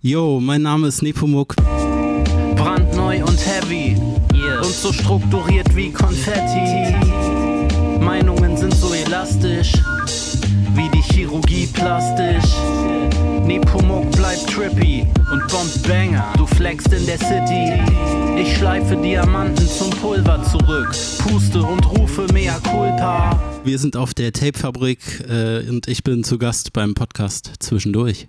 Yo, mein Name ist Nepomuk. Brandneu und heavy. Yeah. Und so strukturiert wie Konfetti. Meinungen sind so elastisch. Wie die Chirurgie plastisch. Nepomuk bleibt trippy und bombt Banger. Du flexst in der City. Ich schleife Diamanten zum Pulver zurück. Puste und rufe mea culpa. Wir sind auf der Tapefabrik äh, und ich bin zu Gast beim Podcast Zwischendurch.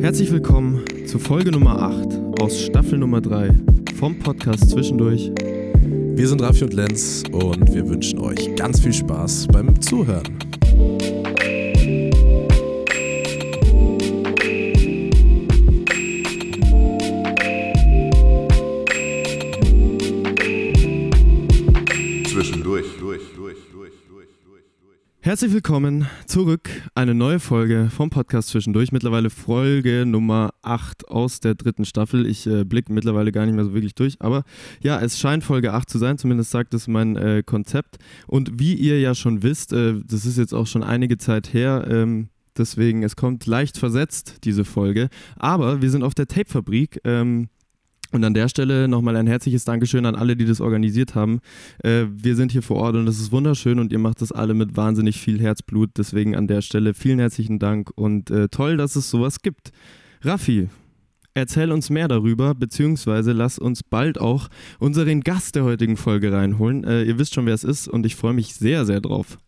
Herzlich willkommen zu Folge Nummer 8 aus Staffel Nummer 3 vom Podcast Zwischendurch. Wir sind Raffi und Lenz und wir wünschen euch ganz viel Spaß beim Zuhören. Herzlich willkommen zurück. Eine neue Folge vom Podcast Zwischendurch. Mittlerweile Folge Nummer 8 aus der dritten Staffel. Ich äh, blicke mittlerweile gar nicht mehr so wirklich durch. Aber ja, es scheint Folge 8 zu sein. Zumindest sagt es mein äh, Konzept. Und wie ihr ja schon wisst, äh, das ist jetzt auch schon einige Zeit her. Ähm, deswegen, es kommt leicht versetzt, diese Folge. Aber wir sind auf der Tapefabrik. Ähm, und an der Stelle nochmal ein herzliches Dankeschön an alle, die das organisiert haben. Äh, wir sind hier vor Ort und es ist wunderschön und ihr macht das alle mit wahnsinnig viel Herzblut. Deswegen an der Stelle vielen herzlichen Dank und äh, toll, dass es sowas gibt. Raffi, erzähl uns mehr darüber, beziehungsweise lass uns bald auch unseren Gast der heutigen Folge reinholen. Äh, ihr wisst schon, wer es ist und ich freue mich sehr, sehr drauf.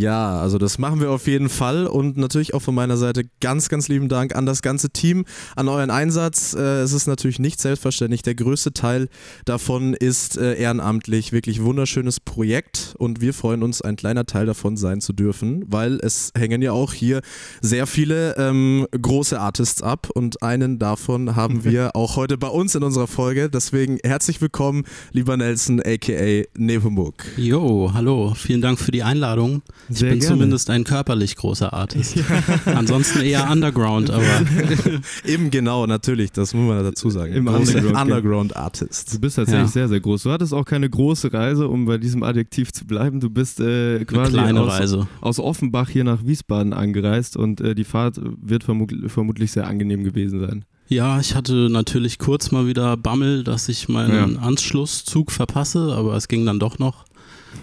Ja, also das machen wir auf jeden Fall und natürlich auch von meiner Seite ganz, ganz lieben Dank an das ganze Team, an euren Einsatz. Äh, es ist natürlich nicht selbstverständlich. Der größte Teil davon ist äh, ehrenamtlich, wirklich wunderschönes Projekt und wir freuen uns, ein kleiner Teil davon sein zu dürfen, weil es hängen ja auch hier sehr viele ähm, große Artists ab und einen davon haben wir auch heute bei uns in unserer Folge. Deswegen herzlich willkommen, lieber Nelson, aka Nepomuk. Yo, hallo, vielen Dank für die Einladung. Ich Sehr bin gerne. zumindest ein körperlich großer Artist. Ansonsten eher Underground, aber Eben genau, natürlich, das muss man dazu sagen. Im Underground, ja. Underground Artist. Du bist tatsächlich Ja. sehr, sehr groß. Du hattest auch keine große Reise, um bei diesem Adjektiv zu bleiben. Du bist äh, quasi kleine aus, Reise. aus Offenbach hier nach Wiesbaden angereist und äh, die Fahrt wird vermut vermutlich sehr angenehm gewesen sein. Ja, ich hatte natürlich kurz mal wieder Bammel, dass ich meinen Ja. Anschlusszug verpasse, aber es ging dann doch noch.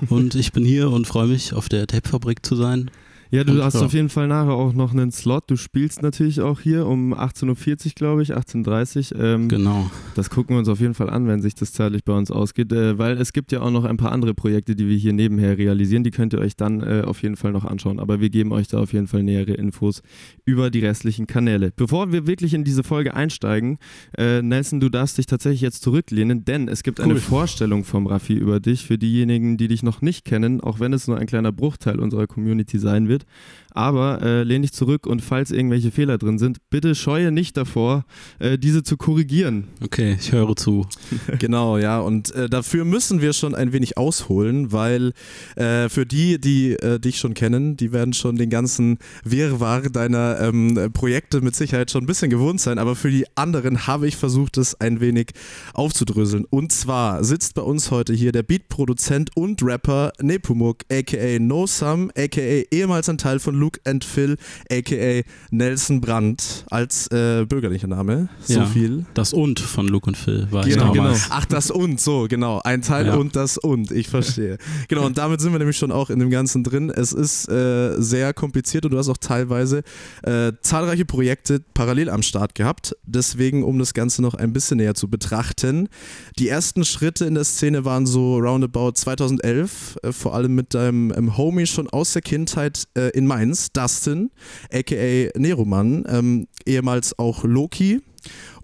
Und ich bin hier und freue mich, auf der Tapefabrik zu sein. Ja, du Und, hast ja. auf jeden Fall nachher auch noch einen Slot. Du spielst natürlich auch hier um 18.40 Uhr, glaube ich, 18.30 Uhr. Ähm, Genau. Das gucken wir uns auf jeden Fall an, wenn sich das zeitlich bei uns ausgeht, äh, weil es gibt ja auch noch ein paar andere Projekte, die wir hier nebenher realisieren. Die könnt ihr euch dann äh, auf jeden Fall noch anschauen. Aber wir geben euch da auf jeden Fall nähere Infos über die restlichen Kanäle. Bevor wir wirklich in diese Folge einsteigen, äh, Nelson, du darfst dich tatsächlich jetzt zurücklehnen, denn es gibt eine Cool. Vorstellung vom Raffi über dich für diejenigen, die dich noch nicht kennen, auch wenn es nur ein kleiner Bruchteil unserer Community sein wird. gebildet Aber äh, lehn dich zurück und falls irgendwelche Fehler drin sind, bitte scheue nicht davor, äh, diese zu korrigieren. Okay, ich höre zu. Genau, ja. Und äh, dafür müssen wir schon ein wenig ausholen, weil äh, für die, die äh, dich schon kennen, die werden schon den ganzen Wirrwarr deiner ähm, Projekte mit Sicherheit schon ein bisschen gewohnt sein. Aber für die anderen habe ich versucht, es ein wenig aufzudröseln. Und zwar sitzt bei uns heute hier der Beatproduzent und Rapper Nepomuk, aka No Sum, aka ehemals ein Teil von Luke and Phil, aka Nelson Brandt als äh, bürgerlicher Name. So Ja. viel. Das Und von Luke und Phil war ich Genau, damals. genau. Ach, das und, so, genau. Ein Teil Ja. und das und, ich verstehe. genau, und damit sind wir nämlich schon auch in dem Ganzen drin. Es ist äh, sehr kompliziert und du hast auch teilweise äh, zahlreiche Projekte parallel am Start gehabt. Deswegen, um das Ganze noch ein bisschen näher zu betrachten. Die ersten Schritte in der Szene waren so roundabout 2011, äh, vor allem mit deinem ähm, Homie schon aus der Kindheit äh, in Mainz, Dustin, aka Neroman, ähm, ehemals auch Loki.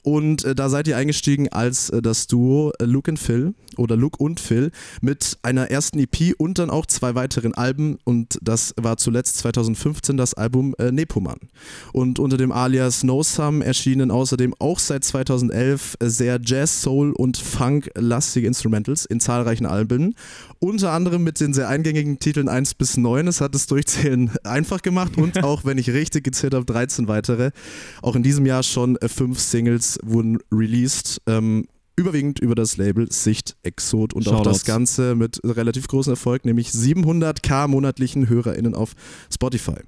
Und äh, da seid ihr eingestiegen als äh, das Duo äh, Luke und Phil oder Luke und Phil mit einer ersten EP und dann auch zwei weiteren Alben und das war zuletzt 2015 das Album äh, Nepoman. Und unter dem Alias No Sum erschienen außerdem auch seit 2011 äh, sehr Jazz, Soul und Funk-lastige Instrumentals in zahlreichen Alben. Unter anderem mit den sehr eingängigen Titeln 1 bis 9. Es hat das Durchzählen einfach gemacht und auch, wenn ich richtig gezählt habe, 13 weitere. Auch in diesem Jahr schon äh, fünf Singles wurden released. Ähm, überwiegend über das Label Sicht Exot und auch Shoutouts. das Ganze mit relativ großem Erfolg, nämlich 700k monatlichen HörerInnen auf Spotify.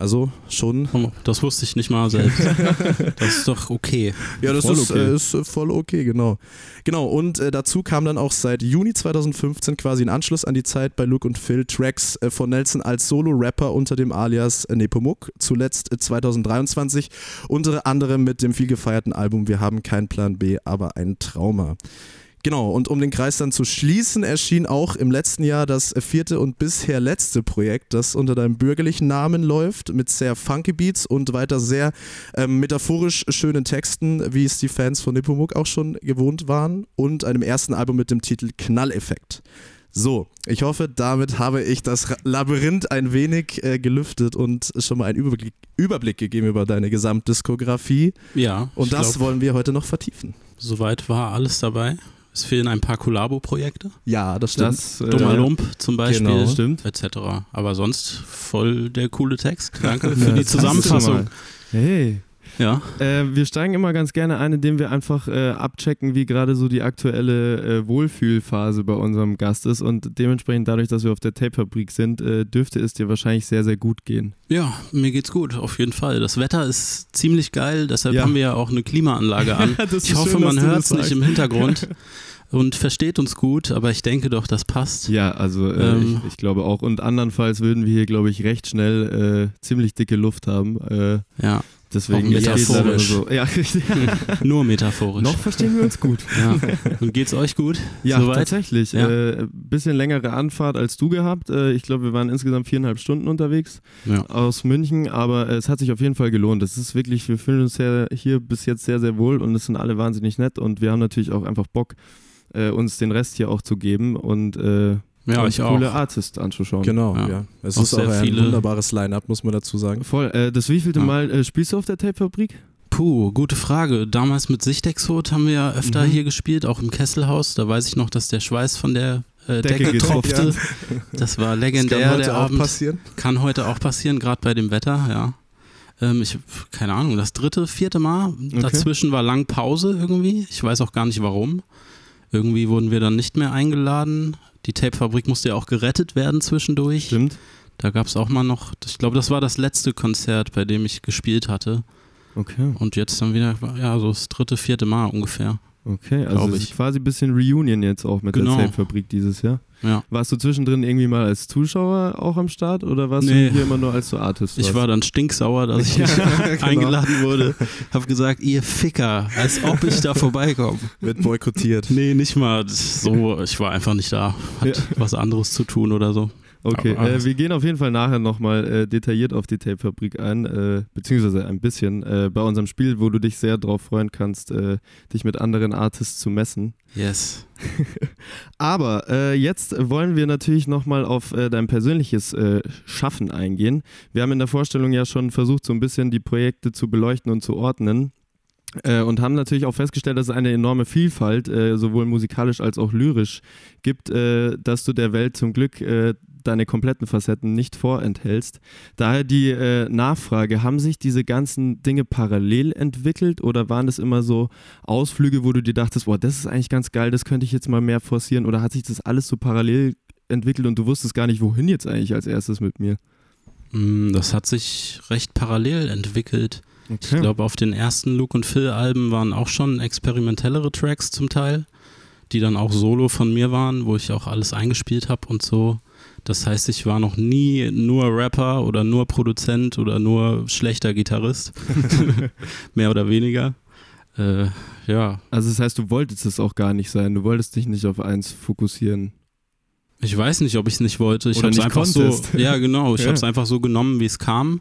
Also schon. Oh, das wusste ich nicht mal selbst. das ist doch okay. Ja, das Voll ist, okay. äh, ist äh, voll okay, genau. Genau, und äh, dazu kam dann auch seit Juni 2015 quasi in Anschluss an die Zeit bei Luke und Phil Tracks äh, von Nelson als Solo-Rapper unter dem Alias äh, Nepomuk. Zuletzt äh, 2023, unter anderem mit dem viel gefeierten Album Wir haben keinen Plan B, aber ein Trauma. Genau, und um den Kreis dann zu schließen, erschien auch im letzten Jahr das vierte und bisher letzte Projekt, das unter deinem bürgerlichen Namen läuft, mit sehr funky Beats und weiter sehr ähm, metaphorisch schönen Texten, wie es die Fans von Nepomuk auch schon gewohnt waren, und einem ersten Album mit dem Titel Knalleffekt. So, ich hoffe, damit habe ich das Labyrinth ein wenig äh, gelüftet und schon mal einen Überblick, Überblick gegeben über deine Gesamtdiskografie. Ja, Und das glaub, wollen wir heute noch vertiefen. soweit war alles dabei. Es fehlen ein paar Kollabo-Projekte. Ja, das stimmt. Das, äh, Dummer Lump zum Beispiel. Genau. Stimmt. Etc. Aber sonst voll der coole Text. Danke Ja, für die. Zusammenfassung. Hey. Ja. Äh, wir steigen immer ganz gerne ein, indem wir einfach äh, abchecken, wie gerade so die aktuelle äh, Wohlfühlphase bei unserem Gast ist. Und dementsprechend, dadurch, dass wir auf der Tape-Fabrik sind, äh, dürfte es dir wahrscheinlich sehr, sehr gut gehen. Ja, mir geht's gut, auf jeden Fall. Das Wetter ist ziemlich geil, deshalb Ja. haben wir ja auch eine Klimaanlage an. Ich hoffe, schön, man hört es nicht im Hintergrund und versteht uns gut, aber ich denke doch, das passt. Ja, also äh, Ähm. ich, ich glaube auch. Und andernfalls würden wir hier, glaube ich, recht schnell äh, ziemlich dicke Luft haben. Äh, Ja, deswegen metaphorisch. so. Ja, nur metaphorisch. Noch verstehen wir uns gut. Ja. Und geht's euch gut? Ja, Soweit? tatsächlich. Ja. Äh, bisschen längere Anfahrt als du gehabt. Äh, ich glaube, wir waren insgesamt viereinhalb Stunden unterwegs Ja. aus München, aber äh, es hat sich auf jeden Fall gelohnt. Es ist wirklich, wir fühlen uns sehr, hier bis jetzt sehr, sehr wohl und es sind alle wahnsinnig nett und wir haben natürlich auch einfach Bock, äh, uns den Rest hier auch zu geben und äh, Ja, uns ich auch. coole Artists anzuschauen. Genau, Ja. ja. Es Auch ist auch ein viele- wunderbares Line-Up, muss man dazu sagen. Voll. Äh, das wievielte Ja. Mal äh, spielst du auf der Tape-Fabrik? Puh, gute Frage. Damals mit Sichtexot haben wir ja öfter Mhm. hier gespielt, auch im Kesselhaus. Da weiß ich noch, dass der Schweiß von der äh, Decke Decke, tropfte. Das war Das legendär, kann heute der auch Abend. passieren. Kann heute auch passieren, gerade bei dem Wetter, ja. Ähm, ich, keine Ahnung, das dritte, vierte Mal. Dazwischen war lang Pause irgendwie. Ich weiß auch gar nicht warum. Irgendwie wurden wir dann nicht mehr eingeladen. Die Tapefabrik musste ja auch gerettet werden zwischendurch. Stimmt. Da gab es auch mal noch, ich glaube, das war das letzte Konzert, bei dem ich gespielt hatte. Okay. Und jetzt dann wieder, ja, so das dritte, vierte Mal ungefähr. Okay, also es ich. ist quasi ein bisschen Reunion jetzt auch mit Genau. der Tape-Fabrik dieses Jahr. Ja. Warst du zwischendrin irgendwie mal als Zuschauer auch am Start oder warst Nee. du hier immer nur als so Artist? Ich warst? war dann stinksauer, dass ich nicht genau. eingeladen wurde. Hab gesagt, ihr Ficker, als ob ich da vorbeikomme. Wird boykottiert. Nee, nicht mal so. Ich war einfach nicht da. Hat Ja. was anderes zu tun oder so. Okay, Aber- äh, wir gehen auf jeden Fall nachher nochmal äh, detailliert auf die Tape-Fabrik ein, äh, beziehungsweise ein bisschen äh, bei unserem Spiel, wo du dich sehr drauf freuen kannst, äh, dich mit anderen Artists zu messen. Yes. Aber äh, jetzt wollen wir natürlich nochmal auf äh, dein persönliches äh, Schaffen eingehen. Wir haben in der Vorstellung ja schon versucht, so ein bisschen die Projekte zu beleuchten und zu ordnen. Äh, und haben natürlich auch festgestellt, dass es eine enorme Vielfalt, äh, sowohl musikalisch als auch lyrisch, gibt, äh, dass du der Welt zum Glück äh, deine kompletten Facetten nicht vorenthältst. Daher die äh, Nachfrage, haben sich diese ganzen Dinge parallel entwickelt oder waren das immer so Ausflüge, wo du dir dachtest, boah, das ist eigentlich ganz geil, das könnte ich jetzt mal mehr forcieren oder hat sich das alles so parallel entwickelt und du wusstest gar nicht, wohin jetzt eigentlich als erstes mit mir? Mm, Das hat sich recht parallel entwickelt. Ich glaube, auf den ersten Luke und Phil Alben waren auch schon experimentellere Tracks zum Teil, die dann auch solo von mir waren, wo ich auch alles eingespielt habe und so. Das heißt, ich war noch nie nur Rapper oder nur Produzent oder nur schlechter Gitarrist. Mehr oder weniger. Äh, ja, Also das heißt, du wolltest es auch gar nicht sein, du wolltest dich nicht auf eins fokussieren. ich weiß nicht, ob ich es nicht wollte. Ich habe es einfach konntest. so. Ja, genau. Ich Ja. habe es einfach so genommen, wie es kam.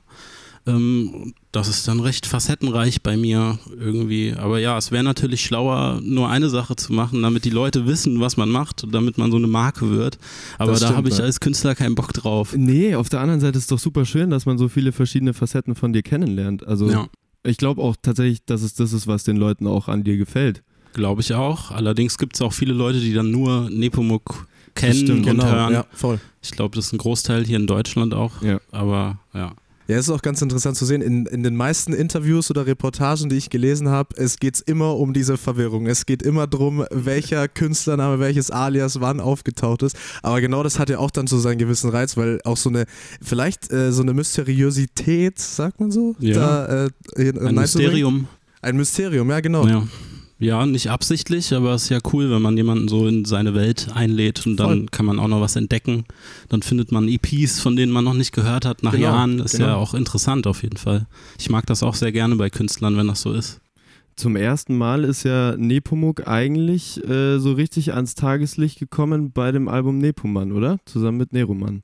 Ähm, das ist dann recht facettenreich bei mir irgendwie. Aber ja, es wäre natürlich schlauer, nur eine Sache zu machen, damit die Leute wissen, was man macht, damit man so eine Marke wird. Aber Das da habe ich ja. als Künstler keinen Bock drauf. Nee, auf der anderen Seite ist es doch super schön, dass man so viele verschiedene Facetten von dir kennenlernt. Also Ja, ich glaube auch tatsächlich, dass es das ist, was den Leuten auch an dir gefällt. glaube ich auch. Allerdings gibt es auch viele Leute, die dann nur Nepomuk kennen stimmt, und genau, hören. ja, voll. Ich glaube, das ist ein Großteil hier in Deutschland auch. Ja. Aber ja. Ja, es ist auch ganz interessant zu sehen, in, in den meisten Interviews oder Reportagen, die ich gelesen habe, es geht immer um diese Verwirrung. Es geht immer darum, welcher Künstlername, welches Alias wann aufgetaucht ist. Aber genau das hat ja auch dann so seinen gewissen Reiz, weil auch so eine, vielleicht äh, so eine Mysteriosität, sagt man so? Ja. Da, äh, Ein Mysterium. Ein Mysterium, ja genau. Ja. Ja, nicht absichtlich, aber es ist ja cool, wenn man jemanden so in seine Welt einlädt und dann Voll. kann man auch noch was entdecken. Dann findet man EPs, von denen man noch nicht gehört hat nach Genau, Jahren. Das ist genau. ja auch interessant auf jeden Fall. Ich mag das auch sehr gerne bei Künstlern, wenn das so ist. Zum ersten Mal ist ja Nepomuk eigentlich äh, so richtig ans Tageslicht gekommen bei dem Album Nepoman, oder? Zusammen mit Neroman.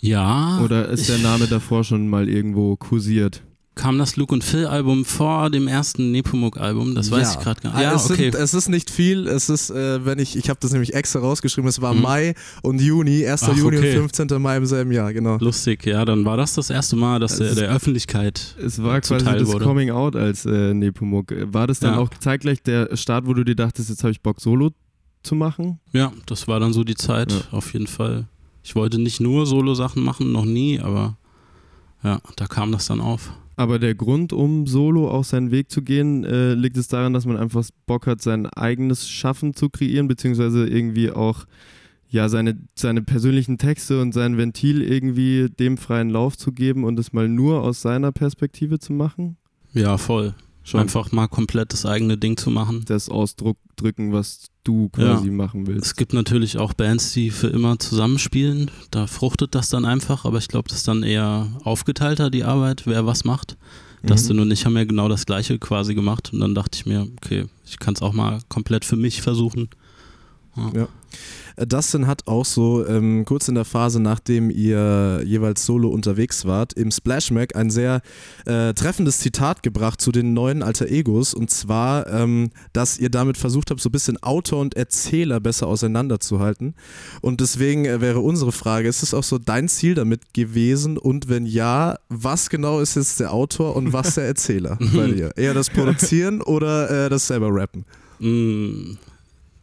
Ja. Oder ist der Name davor schon mal irgendwo kursiert? Kam das Luke und Phil Album vor dem ersten Nepomuk-Album? Das weiß Ja. ich gerade gar Ah, nicht. Ja, es, okay. sind, es ist nicht viel, es ist, äh, wenn ich, ich habe das nämlich extra rausgeschrieben, es war Mhm. Mai und Juni, 1. Ach, Juni okay. und 15. Mai im selben Jahr, genau. Lustig, ja, dann war das das erste Mal, dass der Es- der Öffentlichkeit Es war quasi zuteil das wurde. Coming Out als äh, Nepomuk. War das dann Ja. auch zeitgleich der Start, wo du dir dachtest, jetzt habe ich Bock, Solo zu machen? Ja, das war dann so die Zeit, Ja. auf jeden Fall. Ich wollte nicht nur Solo-Sachen machen, noch nie, aber ja, da kam das dann auf. Aber der Grund, um solo auch seinen Weg zu gehen, äh, liegt es daran, dass man einfach Bock hat, sein eigenes Schaffen zu kreieren, beziehungsweise irgendwie auch ja, seine, seine persönlichen Texte und sein Ventil irgendwie dem freien Lauf zu geben und es mal nur aus seiner Perspektive zu machen. Ja, voll. Schon Einfach mal komplett das eigene Ding zu machen. das ausdrücken, was du quasi machen willst. Es gibt natürlich auch Bands, die für immer zusammenspielen. Da fruchtet das dann einfach, aber ich glaube, das ist dann eher aufgeteilter, die Arbeit, wer was macht. Dustin Mhm. und ich haben ja genau das Gleiche quasi gemacht und dann dachte ich mir, okay, ich kann es auch mal komplett für mich versuchen. Äh, Dustin hat auch so ähm, kurz in der Phase, nachdem ihr jeweils solo unterwegs wart, im Splash Mac ein sehr äh, treffendes Zitat gebracht zu den neuen Alter Egos und zwar, ähm, dass ihr damit versucht habt, so ein bisschen Autor und Erzähler besser auseinanderzuhalten. Und deswegen äh, wäre unsere Frage, ist es auch so dein Ziel damit gewesen und wenn ja, was genau ist jetzt der Autor und was der Erzähler bei dir? Eher das Produzieren oder äh, das selber Rappen? Mm,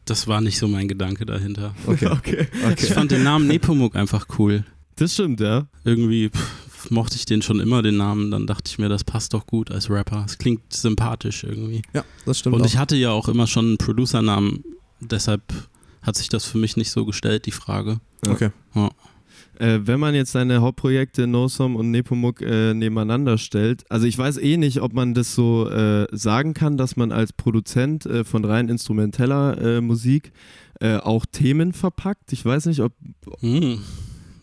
Das war nicht so mein Gedanke dahinter. Okay. okay. Ich fand den Namen Nepomuk einfach cool. Das stimmt, ja. Irgendwie pff, mochte ich den schon immer, den Namen. Dann dachte ich mir, das passt doch gut als Rapper. Es klingt sympathisch irgendwie. Ja, das stimmt. Und auch. ich hatte ja auch immer schon einen Producernamen. Deshalb hat sich das für mich nicht so gestellt, die Frage. okay. Äh, wenn man jetzt seine Hauptprojekte Nosom und Nepomuk äh, nebeneinander stellt, also ich weiß eh nicht, ob man das so äh, sagen kann, dass man als Produzent äh, von rein instrumenteller äh, Musik äh, auch Themen verpackt. Ich weiß nicht, ob Hm.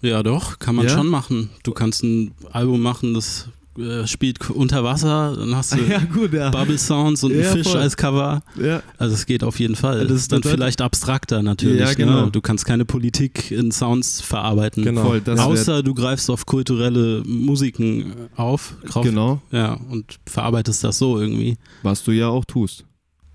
Ja, doch, kann man Ja? schon machen. Du kannst ein Album machen, das äh, spielt unter Wasser, dann hast du gut, ja. Bubble Sounds und Ja, einen Fisch voll. als Cover. ja. Also es geht auf jeden Fall. Das ist dann vielleicht abstrakter natürlich. Ja, genau. Ne? Du kannst keine Politik in Sounds verarbeiten. Genau. Voll, Außer du greifst auf kulturelle Musiken äh, auf. Drauf, Genau, Ja, und verarbeitest das so irgendwie. was du ja auch tust.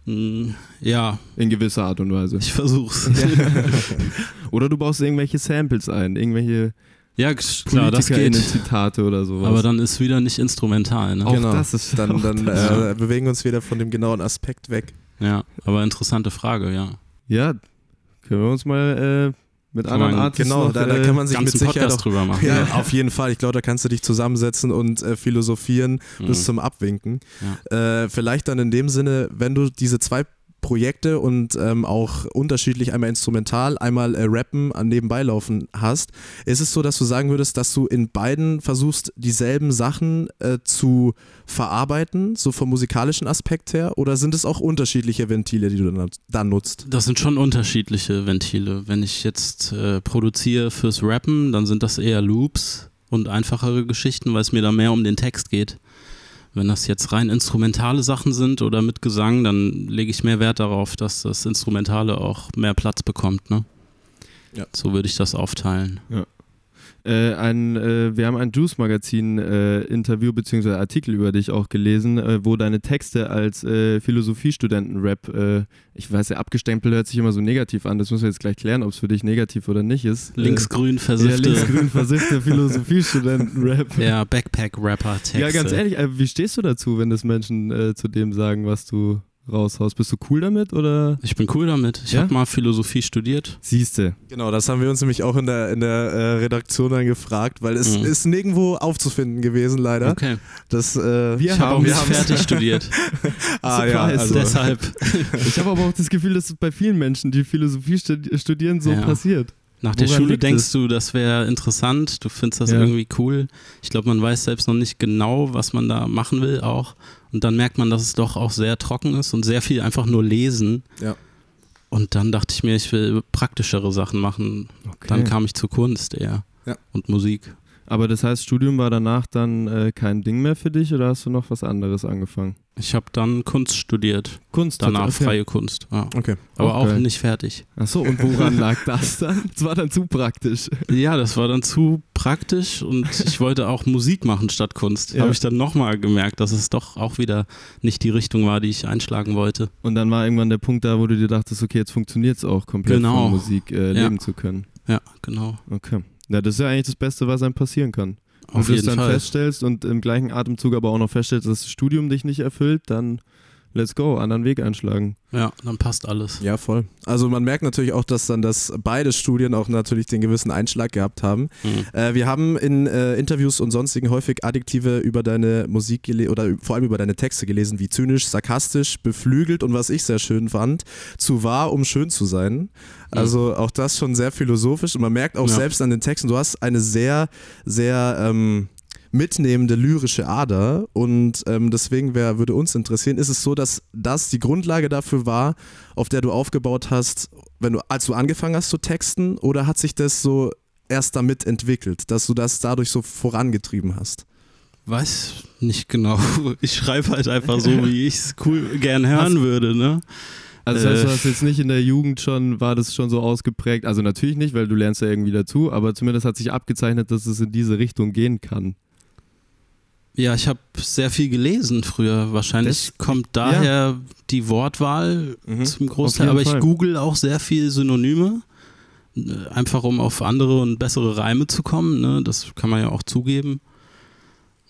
Hm, Ja, In gewisser Art und Weise. ich versuch's. Oder du baust irgendwelche Samples ein, irgendwelche Ja, klar, das geht. Zitate oder sowas. Aber dann ist wieder nicht instrumental. Ne? auch Genau. das ist Dann, dann das. äh, bewegen wir uns wieder von dem genauen Aspekt weg. Ja, aber interessante Frage, ja. Ja, können wir uns mal äh, mit Kann anderen Artists Genau, noch, da, da äh, kann man sich mit Sicherheit Podcast auch, drüber machen. ja, auf jeden Fall. Ich glaube, da kannst du dich zusammensetzen und äh, philosophieren bis Mhm. zum Abwinken. Äh, vielleicht dann in dem Sinne, wenn du diese zwei Projekte und ähm, auch unterschiedlich einmal instrumental, einmal äh, rappen an nebenbei laufen hast, ist es so, dass du sagen würdest, dass du in beiden versuchst, dieselben Sachen äh, zu verarbeiten, so vom musikalischen Aspekt her, oder sind es auch unterschiedliche Ventile, die du dann, dann nutzt? Das sind schon unterschiedliche Ventile. Wenn ich jetzt äh, produziere fürs Rappen, dann sind das eher Loops und einfachere Geschichten, weil es mir da mehr um den Text geht. Wenn das jetzt rein instrumentale Sachen sind oder mit Gesang, dann lege ich mehr Wert darauf, dass das Instrumentale auch mehr Platz bekommt. Ne? Ja. So würde ich das aufteilen. Äh, ein, äh, wir haben ein Juice-Magazin-Interview bzw. Artikel über dich auch gelesen, äh, wo deine Texte als äh, Philosophiestudenten-Rap, äh, ich weiß ja, abgestempelt hört sich immer so negativ an, das müssen wir jetzt gleich klären, ob es für dich negativ oder nicht ist. Linksgrün äh, ja, versiffte linksgrün versiffte Philosophiestudenten-Rap. ja, Backpack-Rapper-Texte. Ja, ganz ehrlich, äh, wie stehst du dazu, wenn das Menschen äh, zu dem sagen, was du, raushaust. Bist du cool damit oder? Ich bin cool damit. Ich Ja? habe mal Philosophie studiert. Siehste. Genau, das haben wir uns nämlich auch in der, in der äh, Redaktion dann gefragt, weil es Mhm. ist nirgendwo aufzufinden gewesen, leider. Okay. Das, äh, Wir Ich habe auch nicht fertig studiert. ah, ja, also, Deshalb. Ich habe aber auch das Gefühl, dass es bei vielen Menschen, die Philosophie studi- studieren, so Ja. passiert. Nach der Woran Schule denkst es? du, das wäre interessant, du findest das Ja. irgendwie cool. Ich glaube, man weiß selbst noch nicht genau, was man da machen will auch. Und dann merkt man, dass es doch auch sehr trocken ist und sehr viel einfach nur lesen. Ja. Und dann dachte ich mir, ich will praktischere Sachen machen. Okay. Dann kam ich zur Kunst eher. Ja. Und Musik. Aber das heißt, Studium war danach dann äh, kein Ding mehr für dich oder hast du noch was anderes angefangen? Ich habe dann Kunst studiert, Kunst. danach okay. freie Kunst. Ja. okay. Aber Auch auch nicht fertig. Achso, und woran lag das dann? Das war dann zu praktisch. Ja, das war dann zu praktisch und ich wollte auch Musik machen statt Kunst. Ja. Habe ich dann nochmal gemerkt, dass es doch auch wieder nicht die Richtung war, die ich einschlagen wollte. Und dann war irgendwann der Punkt da, wo du dir dachtest, okay, jetzt funktioniert es auch komplett Genau. von Musik äh, Ja. leben zu können. Ja, genau. Okay. Ja, das ist ja eigentlich das Beste, was einem passieren kann. Wenn Auf du es dann Fall. feststellst und im gleichen Atemzug aber auch noch feststellst, dass das Studium dich nicht erfüllt, dann let's go, anderen Weg einschlagen. Ja, dann passt alles. Ja, voll. Also man merkt natürlich auch, dass dann das beide Studien auch natürlich den gewissen Einschlag gehabt haben. Mhm. Äh, wir haben in äh, Interviews und sonstigen häufig Adjektive über deine Musik gelesen oder vor allem über deine Texte gelesen, wie zynisch, sarkastisch, beflügelt und was ich sehr schön fand, zu wahr, um schön zu sein. Also auch das schon sehr philosophisch und man merkt auch Ja. selbst an den Texten, du hast eine sehr, sehr ähm, mitnehmende lyrische Ader und ähm, deswegen wär, würde uns interessieren, ist es so, dass das die Grundlage dafür war, auf der du aufgebaut hast, wenn du, als du angefangen hast zu texten oder hat sich das so erst damit entwickelt, dass du das dadurch so vorangetrieben hast? Weiß nicht genau. Ich schreibe halt einfach so, wie ich es cool gern hören würde, ne? Also das heißt, du Äh. hast jetzt nicht in der Jugend schon, war das schon so ausgeprägt, also natürlich nicht, weil du lernst ja irgendwie dazu, aber zumindest hat sich abgezeichnet, dass es in diese Richtung gehen kann. Ja, ich habe sehr viel gelesen früher. Wahrscheinlich Das- kommt daher die Wortwahl Mhm. zum Großteil. Aber ich Fall. google auch sehr viel Synonyme, einfach um auf andere und bessere Reime zu kommen. Ne? Das kann man ja auch zugeben.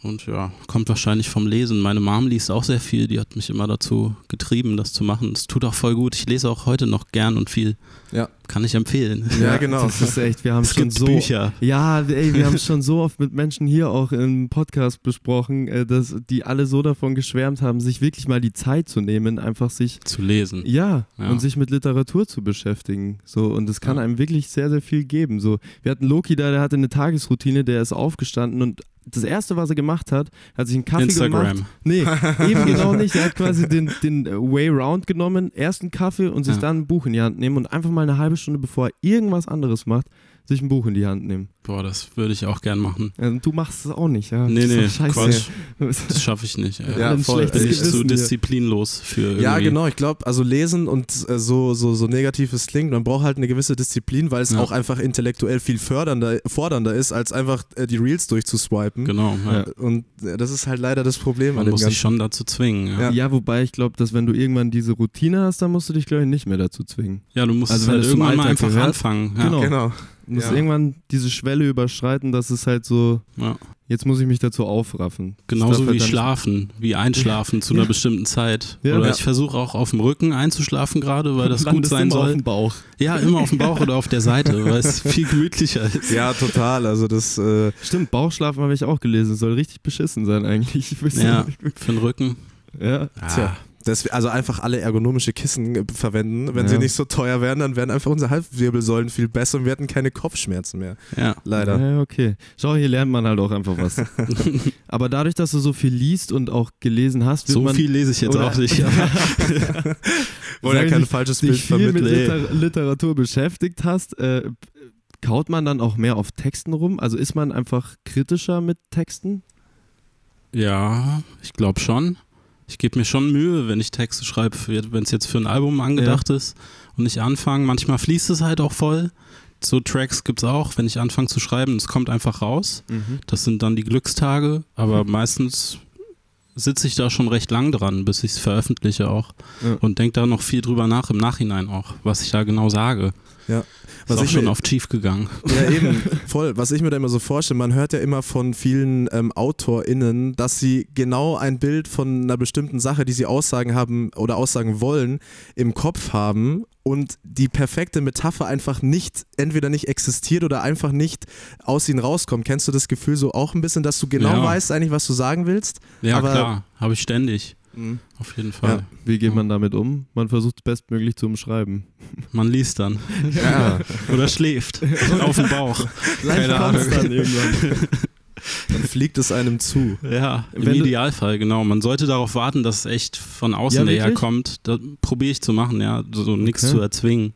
Und ja, kommt wahrscheinlich vom Lesen. Meine Mom liest auch sehr viel, die hat mich immer dazu getrieben, das zu machen. Es tut auch voll gut. Ich lese auch heute noch gern und viel. Ja. Kann ich empfehlen. Ja, genau. Das ist echt, wir haben Es schon so. Bücher. Ja, ey, wir haben schon so oft mit Menschen hier auch im Podcast besprochen, äh, dass die alle so davon geschwärmt haben, sich wirklich mal die Zeit zu nehmen, einfach sich Zu lesen. Ja, Ja. und sich mit Literatur zu beschäftigen. So, und es kann Ja. einem wirklich sehr, sehr viel geben. So, wir hatten Loki da, der hatte eine Tagesroutine, der ist aufgestanden und das erste, was er gemacht hat, hat sich einen Kaffee Instagram. gemacht. Nee, eben genau nicht. Er hat quasi den, den Way Round genommen, erst einen Kaffee und sich Ja. dann ein Buch in die Hand nehmen und einfach mal eine halbe Stunde, bevor er irgendwas anderes macht, sich ein Buch in die Hand nehmen. Boah, das würde ich auch gern machen. Also, du machst es auch nicht, ja. Nee, Das nee, scheiße. Quatsch. Das schaffe ich nicht. Ey. Ja, ein voll. bin ich zu disziplinlos für irgendwie. Ja, genau. Ich glaube, also lesen und äh, so, so, so negativ es klingt, man braucht halt eine gewisse Disziplin, weil es Ja. auch einfach intellektuell viel fördernder, fordernder ist, als einfach äh, die Reels durchzuswipen. Genau. Ja. Ja. Und äh, das ist halt leider das Problem Man an dem muss sich Ganzen. schon dazu zwingen. Ja, Ja. Ja, wobei ich glaube, dass wenn du irgendwann diese Routine hast, dann musst du dich, glaube ich, nicht mehr dazu zwingen. ja du musst Also halt irgendwann mal einfach gehört. anfangen. Ja. Genau. Genau. Du musst Ja. irgendwann diese Schwelle überschreiten, dass es halt so, Ja. jetzt muss ich mich dazu aufraffen. Genauso halt wie dann- schlafen, wie einschlafen zu einer Ja. bestimmten Zeit. Ja. Oder Ja. ich versuche auch auf dem Rücken einzuschlafen gerade, weil das gut sein immer Auf soll. dem Bauch. Ja, immer auf dem Bauch oder auf der Seite, weil es viel gemütlicher ist. Ja, total. Also das, äh, Stimmt, Bauchschlafen habe ich auch gelesen. Soll richtig beschissen sein eigentlich. Ich weiß Ja, nicht. für den Rücken. ja. tja. Das, also einfach alle ergonomische Kissen äh, verwenden. Wenn Ja. sie nicht so teuer wären, dann wären einfach unsere Halbwirbelsäulen viel besser und wir hätten keine Kopfschmerzen mehr. Ja. Leider. Ja, okay. Schau, hier lernt man halt auch einfach was. Aber dadurch, dass du so viel liest und auch gelesen hast, wird So man viel lese ich jetzt oder- auch nicht. Wollen ja Sag kein ich, falsches dich Bild viel mit vermitteln. Liter Literatur beschäftigt hast, äh, kaut man dann auch mehr auf Texten rum? Also ist man einfach kritischer mit Texten? Ja, ich glaube schon. Ich gebe mir schon Mühe, wenn ich Texte schreibe, wenn es jetzt für ein Album angedacht ist und ich anfange. Manchmal fließt es halt auch voll. So Tracks gibt es auch, wenn ich anfange zu schreiben, es kommt einfach raus. Das sind dann die Glückstage, aber meistens sitze ich da schon recht lang dran, bis ich es veröffentliche auch. Ja. Und denke da noch viel drüber nach im Nachhinein auch, was ich da genau sage. Ja. Ist Was auch ich schon mir- oft schief gegangen. Ja, eben, voll. Was ich mir da immer so vorstelle, man hört ja immer von vielen ähm, AutorInnen, dass sie genau ein Bild von einer bestimmten Sache, die sie aussagen haben oder aussagen wollen, im Kopf haben und die perfekte Metapher einfach nicht, entweder nicht existiert oder einfach nicht aus ihnen rauskommt. Kennst du das Gefühl so auch ein bisschen, dass du genau Ja. weißt eigentlich, was du sagen willst? Ja, Aber- klar, habe ich ständig. Auf jeden Fall. Wie geht man damit um? Man versucht es bestmöglich zu umschreiben. Man liest dann. Ja. Oder schläft. Auf dem Bauch. Vielleicht Keine Ahnung. dann irgendwann. Dann fliegt es einem zu. Ja, im Wenn Idealfall, genau. Man sollte darauf warten, dass es echt von außen Ja, kommt. Da probiere ich zu machen, ja. So, so nichts Okay. zu erzwingen.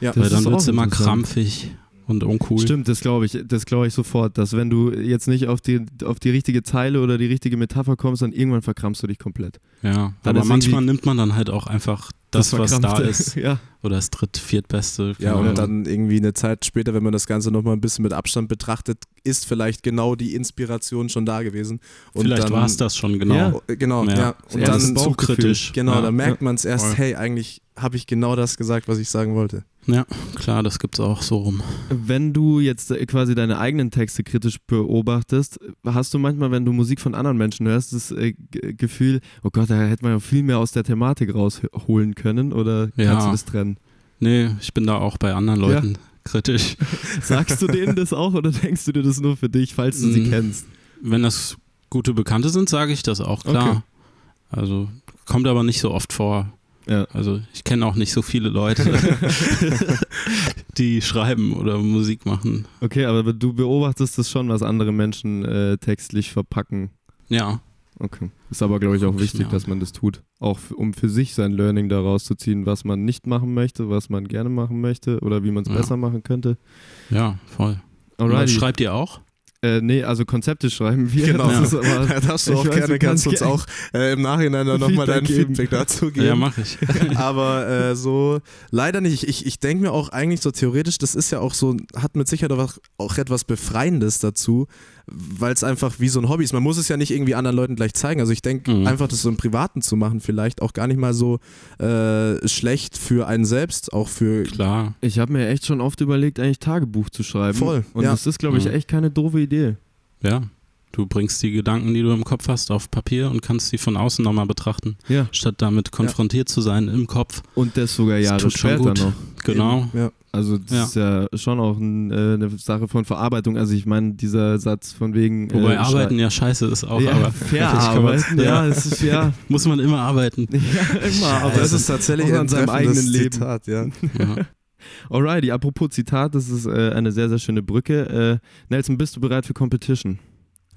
Ja. Das Weil dann wird es immer krampfig und uncool. Stimmt, das glaube ich, das glaube ich sofort, dass wenn du jetzt nicht auf die, auf die richtige Zeile oder die richtige Metapher kommst, dann irgendwann verkrampfst du dich komplett. Ja, Dann aber manchmal nimmt man dann halt auch einfach das, was da ist. ja. Oder das dritt, viertbeste. Ja, und dann irgendwie eine Zeit später, wenn man das Ganze nochmal ein bisschen mit Abstand betrachtet, ist vielleicht genau die Inspiration schon da gewesen. Und Vielleicht war es das schon, genau. Ja. Genau, ja. Ja. Und Ja, dann das zu kritisch. Genau, ja. dann merkt man es erst, hey, eigentlich habe ich genau das gesagt, was ich sagen wollte. Ja, klar, das gibt's auch so rum. Wenn du jetzt äh, quasi deine eigenen Texte kritisch beobachtest, hast du manchmal, wenn du Musik von anderen Menschen hörst, das äh, Gefühl, oh Gott, da hätte man ja viel mehr aus der Thematik rausholen können oder Ja. kannst du das trennen? Nee, ich bin da auch bei anderen Leuten kritisch. Sagst du denen das auch oder denkst du dir das nur für dich, falls du sie Mm. kennst? Wenn das gute Bekannte sind, sage ich das auch, klar. Okay. Also kommt aber nicht so oft vor. Ja. Also ich kenne auch nicht so viele Leute, die schreiben oder Musik machen. Okay, aber du beobachtest das schon, was andere Menschen äh, textlich verpacken. Ja, Okay. Ist aber, glaube ich, auch wichtig, dass an. man das tut. Auch um für sich sein Learning daraus zu ziehen, was man nicht machen möchte, was man gerne machen möchte oder wie man es Ja. besser machen könnte. ja, voll. Und Alrighty. Schreibt ihr auch? Äh, nee, also Konzepte schreiben wir. Genau. Das ist aber, Da darfst du Ich auch weiß, gerne, du kannst kannst uns auch äh, im Nachhinein dann nochmal dein Feedback geben. Feedback dazu geben. Ja, mache ich. Aber äh, so leider nicht. Ich, ich denke mir auch eigentlich so theoretisch, das ist ja auch so, hat mit Sicherheit auch, auch etwas Befreiendes dazu, weil es einfach wie so ein Hobby ist. Man muss es ja nicht irgendwie anderen Leuten gleich zeigen. Also ich denke Mhm. einfach, das so im Privaten zu machen, vielleicht auch gar nicht mal so äh, schlecht für einen selbst, auch für Klar. ich habe mir echt schon oft überlegt, eigentlich Tagebuch zu schreiben. Voll, Und ja. das ist, glaube ich, Mhm. echt keine doofe Idee. Ja. Du bringst die Gedanken, die du im Kopf hast, auf Papier und kannst sie von außen nochmal betrachten, Ja. statt damit konfrontiert zu sein im Kopf. Und das sogar Das Jahre tut schon später gut. noch. Genau. Ja. Also das ist ja schon auch ein, äh, eine Sache von Verarbeitung. Also ich meine, dieser Satz von wegen... Wobei äh, Arbeiten ja scheiße ist auch, ja, aber verarbeiten, ja, es ist ja, muss man immer arbeiten. ja immer, aber das ist tatsächlich ein an seinem eigenen Leben. Zitat, ja. Alrighty, apropos Zitat, das ist äh, eine sehr, sehr schöne Brücke. Äh, Nelson, bist du bereit für Competition?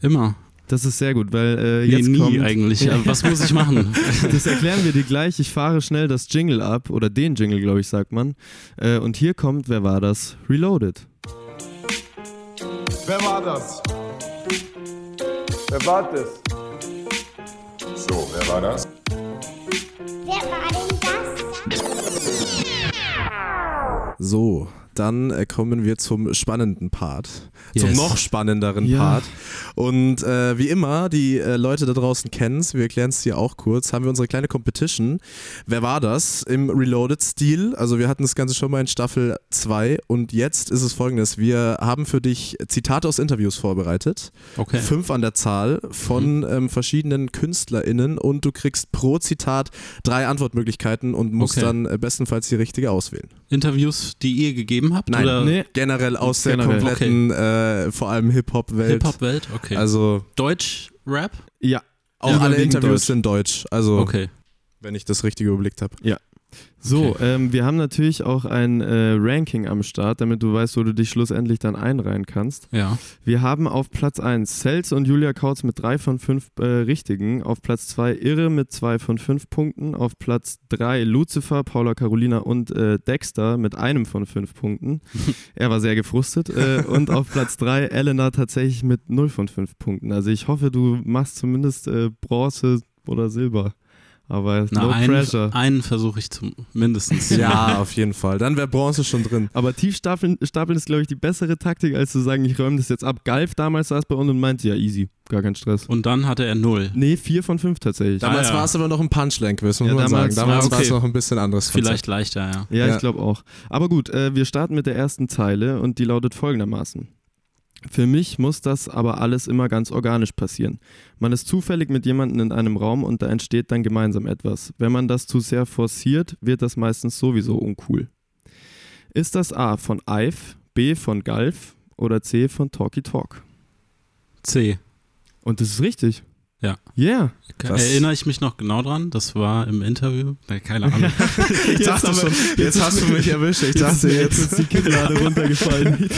Immer. Das ist sehr gut, weil äh, Nee, jetzt nie kommt... eigentlich. Aber was muss ich machen? Das erklären wir dir gleich. Ich fahre schnell das Jingle ab, oder den Jingle, glaube ich, sagt man. Äh, und hier kommt, wer war das? Reloaded. Wer war das? Wer war das? So, wer war das? Wer war denn So, dann äh, kommen wir zum spannenden Part. Zum Yes. noch spannenderen Ja. Part. Und äh, wie immer, die äh, Leute da draußen kennen es, wir erklären es hier auch kurz, haben wir unsere kleine Competition. Wer war das? Im Reloaded-Stil. Also wir hatten das Ganze schon mal in Staffel 2 und jetzt ist es folgendes. Wir haben für dich Zitate aus Interviews vorbereitet. Okay. Fünf an der Zahl von ähm, verschiedenen KünstlerInnen und du kriegst pro Zitat drei Antwortmöglichkeiten und musst Okay. dann äh, bestenfalls die richtige auswählen. Interviews, die ihr gegeben habt? Nein, oder nee. generell aus der Generell. kompletten, äh, vor allem Hip-Hop-Welt. Hip-Hop-Welt? Okay. Also Deutsch, Rap? Ja. auch Ja, alle Interviews Deutsch. sind deutsch. Also Okay. wenn ich das richtig überblickt habe. So, Okay. ähm, wir haben natürlich auch ein äh, Ranking am Start, damit du weißt, wo du dich schlussendlich dann einreihen kannst. Ja. Wir haben auf Platz 1 Cells und Julia Kautz mit 3 von 5 äh, richtigen. Auf Platz 2 Irre mit 2 von 5 Punkten. Auf Platz 3 Lucifer, Paula Carolina und äh, Dexter mit einem von 5 Punkten. er war sehr gefrustet. Äh, und auf Platz 3 Elena tatsächlich mit 0 von 5 Punkten. Also ich hoffe, du machst zumindest äh, Bronze oder Silber. Aber Na, no einen, pressure. einen versuche ich zum mindestens. Ja, auf jeden Fall. Dann wäre Bronze schon drin. Aber tiefstapeln stapeln ist, glaube ich, die bessere Taktik, als zu sagen, ich räume das jetzt ab. Galf damals saß bei uns und meinte, ja, easy, gar kein Stress. Und dann hatte er null. Nee, vier von fünf tatsächlich. Damals Ah, ja. war es aber noch ein Punchline-Quiz, muss Ja, man damals- sagen. Damals ja, okay. war es noch ein bisschen anderes. Konzept. Vielleicht leichter, ja. Ja, Ja. ich glaube auch. Aber gut, äh, wir starten mit der ersten Zeile und die lautet folgendermaßen. Für mich muss das aber alles immer ganz organisch passieren. Man ist zufällig mit jemandem in einem Raum und da entsteht dann gemeinsam etwas. Wenn man das zu sehr forciert, wird das meistens sowieso uncool. Ist das A von Ive, B von Galf oder C von Talky Talk? C. Und das ist richtig. Ja. Yeah. Das- Erinnere ich mich noch genau dran? Das war im Interview. Nee, keine Ahnung. Ich dachte schon, jetzt hast du mich erwischt. Ich dachte jetzt jetzt, ist die Kinnlade runtergefallen.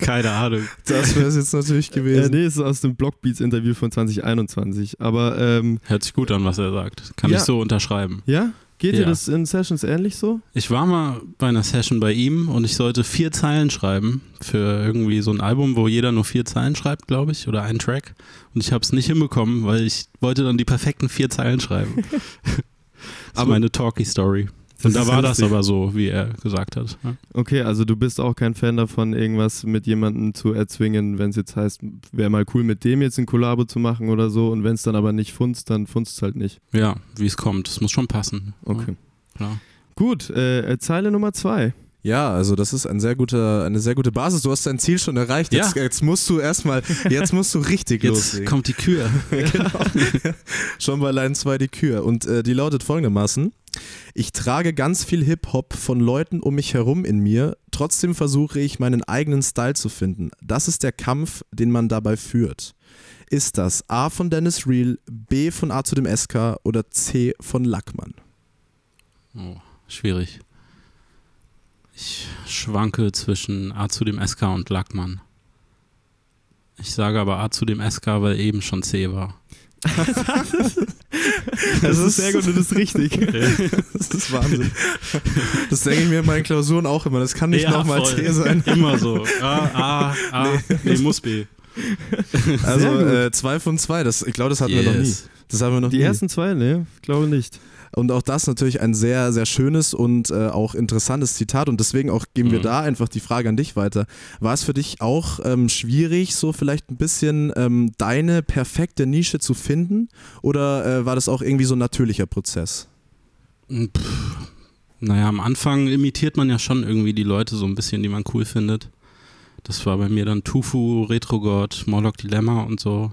keine Ahnung. das wäre es jetzt natürlich äh, gewesen. nee, es ist aus dem Blockbeats-Interview von 2021. Aber ähm, Hört sich gut an, was er sagt. Kann Ja. ich so unterschreiben. ja, geht dir Ja. das in Sessions ähnlich so? Ich war mal bei einer Session bei ihm und ich sollte vier Zeilen schreiben für irgendwie so ein Album, wo jeder nur vier Zeilen schreibt, glaube ich, oder einen Track. Und ich habe es nicht hinbekommen, weil ich wollte dann die perfekten vier Zeilen schreiben. das ist meine Talkie-Story. Und da war das aber so, wie er gesagt hat. Ja. Okay, also du bist auch kein Fan davon, irgendwas mit jemandem zu erzwingen, wenn es jetzt heißt, wäre mal cool mit dem jetzt ein Kollabo zu machen oder so und wenn es dann aber nicht funzt, dann funzt es halt nicht. Ja, wie es kommt. Es muss schon passen. Okay. Ja, klar. Gut, äh, Zeile Nummer zwei. Ja, also das ist ein sehr guter, eine sehr gute Basis. Du hast dein Ziel schon erreicht. Jetzt, Ja. jetzt musst du erstmal, jetzt musst du richtig Jetzt loslegen. kommt die Kür. genau. Schon bei Line 2 die Kür. Und äh, die lautet folgendermaßen: Ich trage ganz viel Hip-Hop von Leuten um mich herum in mir. Trotzdem versuche ich, meinen eigenen Style zu finden. Das ist der Kampf, den man dabei führt. Ist das A von Dennis Real, B von A zu dem SK oder C von Lackmann? Oh, schwierig. Ich schwanke zwischen A zu dem SK und Lackmann. Ich sage aber A zu dem SK, weil eben schon C war. Das ist sehr gut und das ist richtig. Das ist Wahnsinn. Das denke ich mir in meinen Klausuren auch immer. Das kann nicht Ja, nochmal. C sein. Immer so. A, A, A. Nee, muss B. Also Sehr gut. äh, zwei von zwei. Das, ich glaube, das hatten wir noch nie. Yes. Das haben wir noch Die nie. ersten zwei, ne? Ich glaube nicht. Und auch das natürlich ein sehr, sehr schönes und äh, auch interessantes Zitat. Und deswegen auch geben wir Mhm. da einfach die Frage an dich weiter. War es für dich auch ähm, schwierig, so vielleicht ein bisschen ähm, deine perfekte Nische zu finden? Oder äh, war das auch irgendwie so ein natürlicher Prozess? Pff, naja, am Anfang imitiert man ja schon irgendwie die Leute so ein bisschen, die man cool findet. Das war bei mir dann Tufu, Retrogod, Morlock Dilemma und so.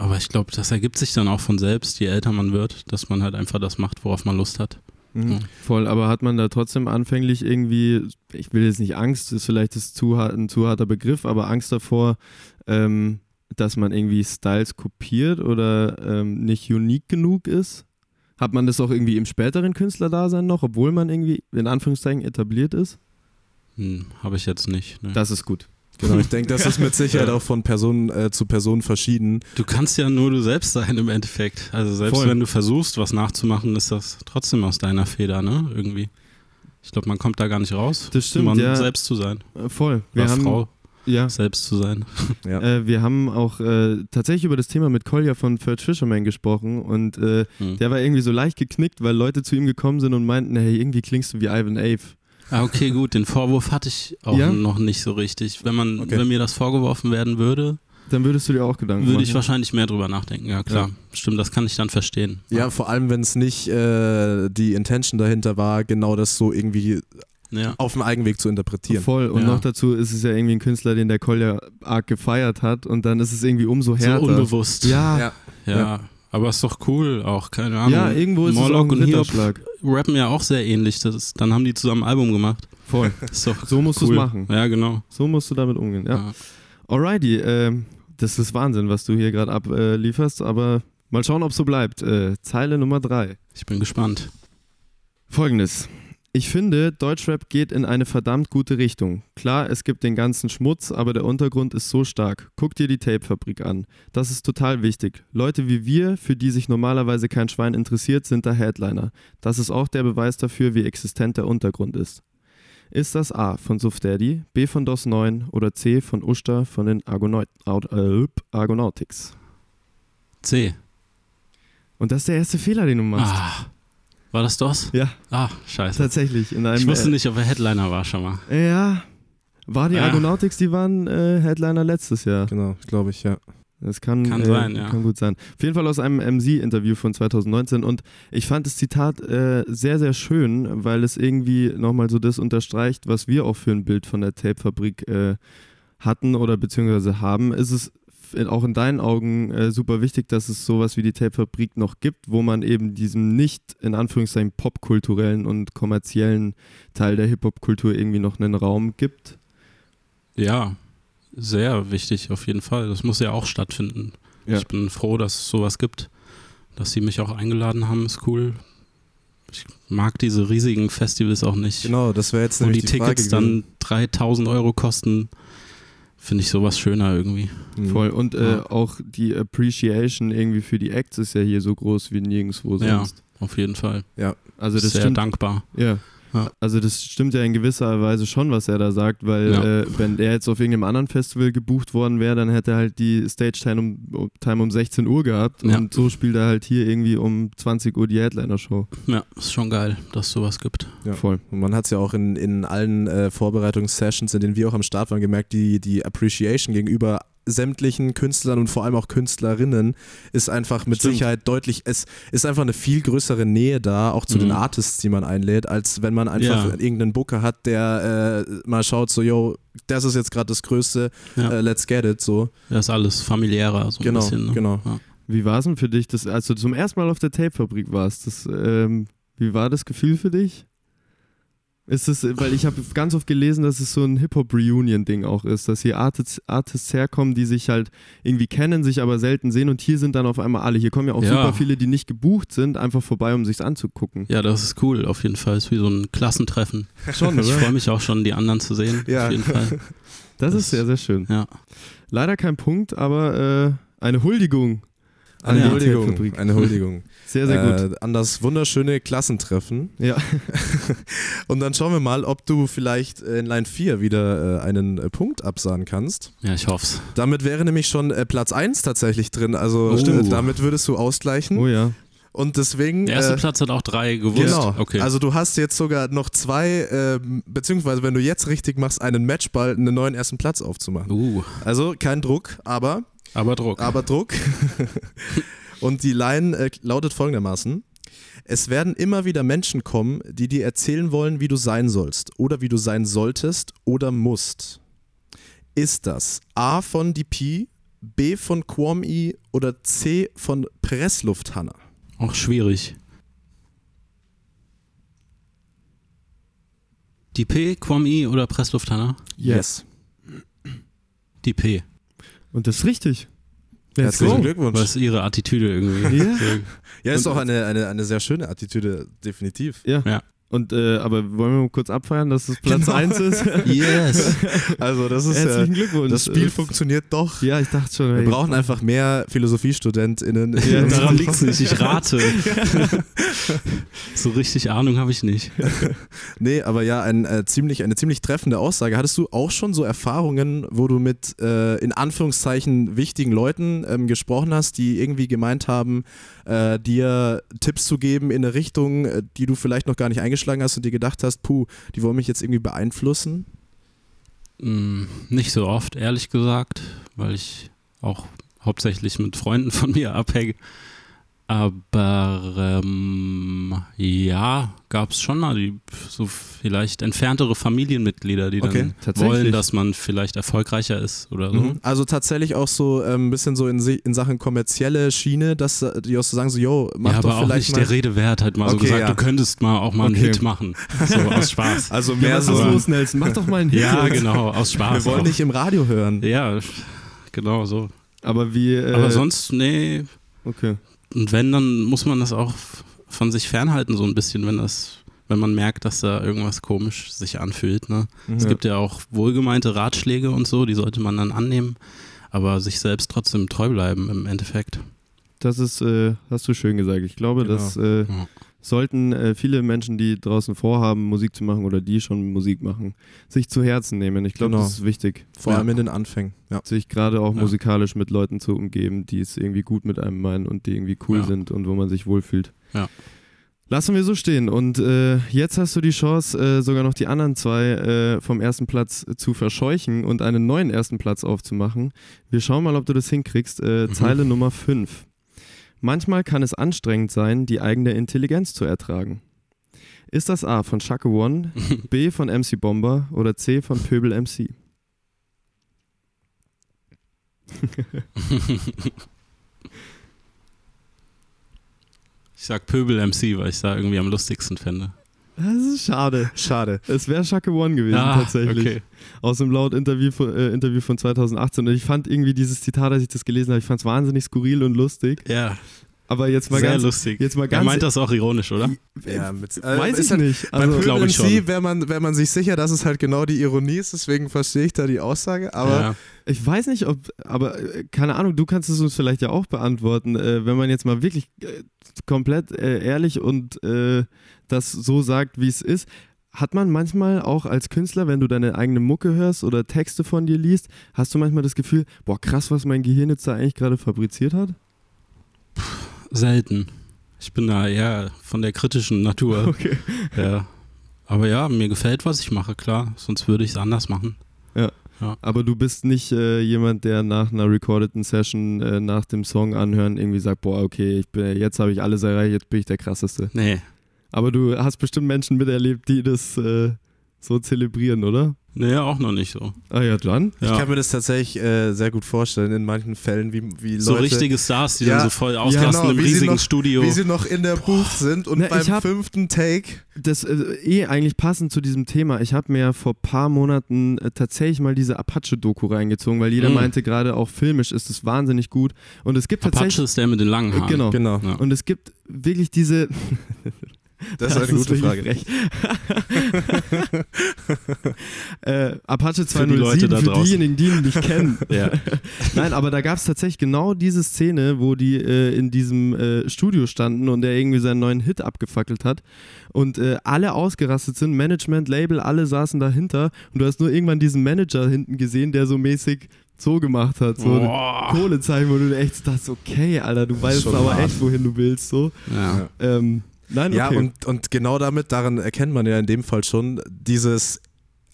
Aber ich glaube, das ergibt sich dann auch von selbst, je älter man wird, dass man halt einfach das macht, worauf man Lust hat. Mhm. Ja. Voll, aber hat man da trotzdem anfänglich irgendwie, ich will jetzt nicht Angst, ist vielleicht das zu hart, ein zu harter Begriff, aber Angst davor, ähm, dass man irgendwie Styles kopiert oder ähm, nicht unique genug ist? Hat man das auch irgendwie im späteren Künstlerdasein noch, obwohl man irgendwie in Anführungszeichen etabliert ist? Hm, Habe ich jetzt nicht. Ne. Das ist gut. Genau, ich denke, das ist mit Sicherheit auch von Person äh, zu Person verschieden. Du kannst ja nur du selbst sein im Endeffekt. Also selbst Voll. wenn du versuchst, was nachzumachen, ist das trotzdem aus deiner Feder, ne? Irgendwie. Ich glaube, man kommt da gar nicht raus, Das stimmt, man ja. selbst zu sein. Äh, voll. Wir Oder haben, Frau Ja, selbst zu sein. Ja. äh, wir haben auch äh, tatsächlich über das Thema mit Kolja von Third Fisherman gesprochen und äh, Hm. der war irgendwie so leicht geknickt, weil Leute zu ihm gekommen sind und meinten, hey, irgendwie klingst du wie Ivan Ave. Ah, okay, gut. Den Vorwurf hatte ich auch Ja? noch nicht so richtig. Wenn man, Okay. wenn mir das vorgeworfen werden würde, Dann würdest du dir auch Gedanken würde ich machen. wahrscheinlich mehr drüber nachdenken. Ja, klar. Stimmt, das kann ich dann verstehen. Ja, vor allem, wenn es nicht äh, die Intention dahinter war, genau das so irgendwie Ja. auf dem Eigenweg zu interpretieren. Voll. Und Ja. noch dazu ist es ja irgendwie ein Künstler, den der Kolja arg gefeiert hat und dann ist es irgendwie umso So härter. unbewusst. ja, Ja. ja. Ja. Aber ist doch cool auch, keine Ahnung. ja, irgendwo ist Morlock es auch ein und Hiob Ritterschlag. Rappen ja auch sehr ähnlich. Das dann haben die zusammen ein Album gemacht. Voll. So musst cool. du es machen. Ja, genau. So musst du damit umgehen. Ja. Ja. Alrighty, ähm, das ist Wahnsinn, was du hier gerade ablieferst, aber mal schauen, ob es so bleibt. Äh, Zeile Nummer drei. Ich bin gespannt. Folgendes. Ich finde, Deutschrap geht in eine verdammt gute Richtung. Klar, es gibt den ganzen Schmutz, aber der Untergrund ist so stark. Guck dir die Tapefabrik an. Das ist total wichtig. Leute wie wir, für die sich normalerweise kein Schwein interessiert, sind da Headliner. Das ist auch der Beweis dafür, wie existent der Untergrund ist. Ist das A von Suf Daddy, B von DOS 9 oder C von Usta von den Argonaut Aut- äh, Argonautics? C. Und das ist der erste Fehler, den du machst. Ah, war das das? Ja, Ah, scheiße. tatsächlich. In einem, Ich wusste äh, nicht, ob er Headliner war schon mal. Ja. War die Ja. Argonautics, die waren äh, Headliner letztes Jahr. Genau, glaube ich, ja. Das kann, Kann äh, sein, ja. kann gut sein. Auf jeden Fall aus einem MC-Interview von 2019 und ich fand das Zitat äh, sehr, sehr schön, weil es irgendwie nochmal so das unterstreicht, was wir auch für ein Bild von der Tape-Fabrik äh, hatten oder beziehungsweise haben. Ist es in, auch in deinen Augen äh, super wichtig, dass es sowas wie die Tape-Fabrik noch gibt, wo man eben diesem nicht in Anführungszeichen popkulturellen und kommerziellen Teil der Hip-Hop-Kultur irgendwie noch einen Raum gibt? Ja, sehr wichtig auf jeden Fall. Das muss ja auch stattfinden. Ja. Ich bin froh, dass es sowas gibt. Dass sie mich auch eingeladen haben, ist cool. Ich mag diese riesigen Festivals auch nicht. Genau, das wäre jetzt wo die nämlich die, Frage Tickets dann 3000 Euro kosten, finde ich sowas schöner irgendwie. gewesen. Voll. Und äh, Ja. auch die Appreciation irgendwie für die Acts ist ja hier so groß wie nirgendwo Ja, sonst. auf jeden Fall. Also das Sehr stimmt. dankbar. Ja. Ja. Also das stimmt ja in gewisser Weise schon, was er da sagt, weil Ja. äh, wenn er jetzt auf irgendeinem anderen Festival gebucht worden wäre, dann hätte er halt die Stage-Time um, um, Time um 16 Uhr gehabt Ja. und so spielt er halt hier irgendwie um 20 Uhr die Headliner-Show. Ja, ist schon geil, dass es sowas gibt. Ja. Voll. Und man hat es ja auch in, in allen äh, Vorbereitungssessions, in denen wir auch am Start waren, gemerkt, die, die Appreciation gegenüber sämtlichen Künstlern und vor allem auch Künstlerinnen ist einfach mit Stimmt. Sicherheit deutlich, es ist einfach eine viel größere Nähe da, auch zu Mhm. den Artists, die man einlädt, als wenn man einfach Ja. irgendeinen Booker hat, der äh, mal schaut, so, yo, das ist jetzt gerade das Größte, Ja. äh, let's get it, so. Das ist alles familiärer, so ein Genau, bisschen. Ne? genau. Ja. Wie war es denn für dich, dass, als du zum ersten Mal auf der Tape-Fabrik warst? Das, ähm, wie war das Gefühl für dich? Ist es, weil ich habe ganz oft gelesen, dass es so ein Hip-Hop-Reunion-Ding auch ist, dass hier Artists, Artists herkommen, die sich halt irgendwie kennen, sich aber selten sehen und hier sind dann auf einmal alle. Hier kommen ja auch Ja. super viele, die nicht gebucht sind, einfach vorbei, um sich's anzugucken. ja, das ist cool, auf jeden Fall. Ist wie so ein Klassentreffen. Schon, Ich freue mich auch schon, die anderen zu sehen. Ja. Auf jeden Fall. Das Das- ist sehr, sehr schön. Ja. Leider kein Punkt, aber äh, eine Huldigung. an Eine die Huldigung, eine Huldigung. Sehr, sehr gut. Äh, an das wunderschöne Klassentreffen. Ja. Und dann schauen wir mal, ob du vielleicht in Line 4 wieder äh, einen äh, Punkt absahen kannst. ja, ich hoffe es. Damit wäre nämlich schon äh, Platz 1 tatsächlich drin. Also Oh. damit würdest du ausgleichen. Oh ja. Und deswegen. Der erste äh, Platz hat auch drei gewusst. Genau. Okay. Also du hast jetzt sogar noch zwei, äh, beziehungsweise wenn du jetzt richtig machst, einen Matchball, einen neuen ersten Platz aufzumachen. uh, Also kein Druck, aber, aber Druck. aber Druck. Und die Line äh, lautet folgendermaßen. Es werden immer wieder Menschen kommen, die dir erzählen wollen, wie du sein sollst oder wie du sein solltest oder musst. Ist das A von DP, B von Quam-E oder C von Presslufthanna? Auch schwierig. Die P, Quam-I oder Presslufthanna? Yes. Die P. Und das ist richtig. Let's Herzlichen go. Glückwunsch. Was ist ihre Attitüde irgendwie? Ja. Ja, ist auch eine, eine, eine sehr schöne Attitüde, definitiv. Ja. Ja. Und äh, aber wollen wir mal kurz abfeiern, dass es Platz Genau. 1 ist? Yes. Also das ist Herzlichen äh, Glückwunsch. das Spiel funktioniert doch. Ja, ich dachte schon. Wir brauchen einfach mehr PhilosophiestudentInnen. in Ja, Daran liegt es nicht, ich rate. so richtig Ahnung habe ich nicht. Nee, aber ja, ein, äh, ziemlich, eine ziemlich treffende Aussage. Hattest du auch schon so Erfahrungen, wo du mit äh, in Anführungszeichen wichtigen Leuten ähm, gesprochen hast, die irgendwie gemeint haben, äh, dir Tipps zu geben in eine Richtung, äh, die du vielleicht noch gar nicht eingeschlagen hast und dir gedacht hast, puh, die wollen mich jetzt irgendwie beeinflussen? Mm, nicht so oft, ehrlich gesagt, weil ich auch hauptsächlich mit Freunden von mir abhänge. Aber ähm, ja, gab es schon mal die, so vielleicht entferntere Familienmitglieder, die Okay, dann wollen, dass man vielleicht erfolgreicher ist oder so. Mhm. Also tatsächlich auch so ein ähm, bisschen so in, in Sachen kommerzielle Schiene, dass äh, die auch so sagen, so, yo, mach ja, doch aber auch vielleicht nicht mal. der Rede wert, halt mal so Okay, gesagt, ja. du könntest mal auch mal einen Okay. Hit machen. So aus Spaß. also Ja, mehr was so, ist los, Nelson? Mach doch mal einen Hit. ja, genau, aus Spaß. wir wollen auch. nicht im Radio hören. Ja, genau so. Aber wie. Äh, Aber sonst, nee. Okay. Und wenn, dann muss man das auch von sich fernhalten, so ein bisschen, wenn das, wenn man merkt, dass da irgendwas komisch sich anfühlt. Ne? Es Ja. gibt ja auch wohlgemeinte Ratschläge und so, die sollte man dann annehmen, aber sich selbst trotzdem treu bleiben im Endeffekt. Das ist, äh, hast du schön gesagt. Ich glaube, Genau. das äh, Ja. Sollten äh, viele Menschen, die draußen vorhaben, Musik zu machen oder die schon Musik machen, sich zu Herzen nehmen. Ich glaube, Genau. das ist wichtig. Vor Ja. allem in den Anfängen. Ja. Sich gerade auch Ja. musikalisch mit Leuten zu umgeben, die es irgendwie gut mit einem meinen und die irgendwie cool sind und wo man sich wohlfühlt. Ja. Lassen wir so stehen. Und äh, jetzt hast du die Chance, äh, sogar noch die anderen zwei äh, vom ersten Platz zu verscheuchen und einen neuen ersten Platz aufzumachen. Wir schauen mal, ob du das hinkriegst. Äh, Mhm. Zeile Nummer 5. Manchmal kann es anstrengend sein, die eigene Intelligenz zu ertragen. Ist das A von Shaka One, B von MC Bomber oder C von Pöbel MC? Ich sag Pöbel MC, weil ich da irgendwie am lustigsten fände. Das ist schade. Schade. Es wäre Shaka One gewesen, tatsächlich. okay. Aus dem Laut-Interview von, äh, Interview von 2018. Und ich fand irgendwie dieses Zitat, als ich das gelesen habe, ich fand es wahnsinnig skurril und lustig. Ja, Aber jetzt mal sehr ganz. lustig. jetzt mal er ganz- meint das auch ironisch, oder? Ja, mit, äh, Weiß ich halt- nicht. Beim Also, Pöbel glaub ich schon. wäre man, wär man sich sicher, dass es halt genau die Ironie ist, deswegen verstehe ich da die Aussage. Aber ja. ich weiß nicht, ob, aber äh, keine Ahnung, du kannst es uns vielleicht ja auch beantworten. Äh, wenn man jetzt mal wirklich äh, komplett äh, ehrlich und äh, das so sagt, wie es ist, hat man manchmal auch als Künstler, wenn du deine eigene Mucke hörst oder Texte von dir liest, hast du manchmal das Gefühl, boah, krass, was mein Gehirn jetzt da eigentlich gerade fabriziert hat? Selten. Ich bin da eher von der kritischen Natur. Okay. Ja. Aber ja, mir gefällt, was ich mache, klar. Sonst würde ich es anders machen. Aber du bist nicht äh, jemand, der nach einer recordeten Session, äh, nach dem Song anhören, irgendwie sagt, boah, okay, ich bin, jetzt habe ich alles erreicht, jetzt bin ich der krasseste. Nee. Aber du hast bestimmt Menschen miterlebt, die das äh, so zelebrieren, oder? Nee, auch noch nicht so. Ah ja, dann. ich Ja. kann mir das tatsächlich äh, sehr gut vorstellen, in manchen Fällen, wie, wie Leute. so richtige Stars, die Ja, dann so voll ausrasten genau, im wie sie riesigen noch- Studio. Wie sie noch in der Booth sind und Na, ich beim hab- fünften Take. Das äh, eh eigentlich passend zu diesem Thema. Ich habe mir ja vor paar Monaten äh, tatsächlich mal diese Apache-Doku reingezogen, weil jeder Mm. meinte, gerade auch filmisch ist es wahnsinnig gut. Und es gibt Apache tatsächlich. ist der mit den langen Haaren. Genau. Genau. Ja. Und es gibt wirklich diese. Das, ist eine gute wirklich Frage. äh, Apache Für die 207 Leute da für draußen. diejenigen, die ihn nicht kennen. Ja. Nein, aber da gab es tatsächlich genau diese Szene, wo die äh, in diesem äh, Studio standen und er irgendwie seinen neuen Hit abgefackelt hat und äh, alle ausgerastet sind, Management, Label, alle saßen dahinter und du hast nur irgendwann diesen Manager hinten gesehen, der so mäßig so gemacht hat, so Boah. Kohlezeichen, wo du echt dachtest, okay, Alter, du weißt aber hart. echt, wohin du willst, so. Ja. Ähm, nein, okay. Ja, und, und genau damit, daran erkennt man ja in dem Fall schon dieses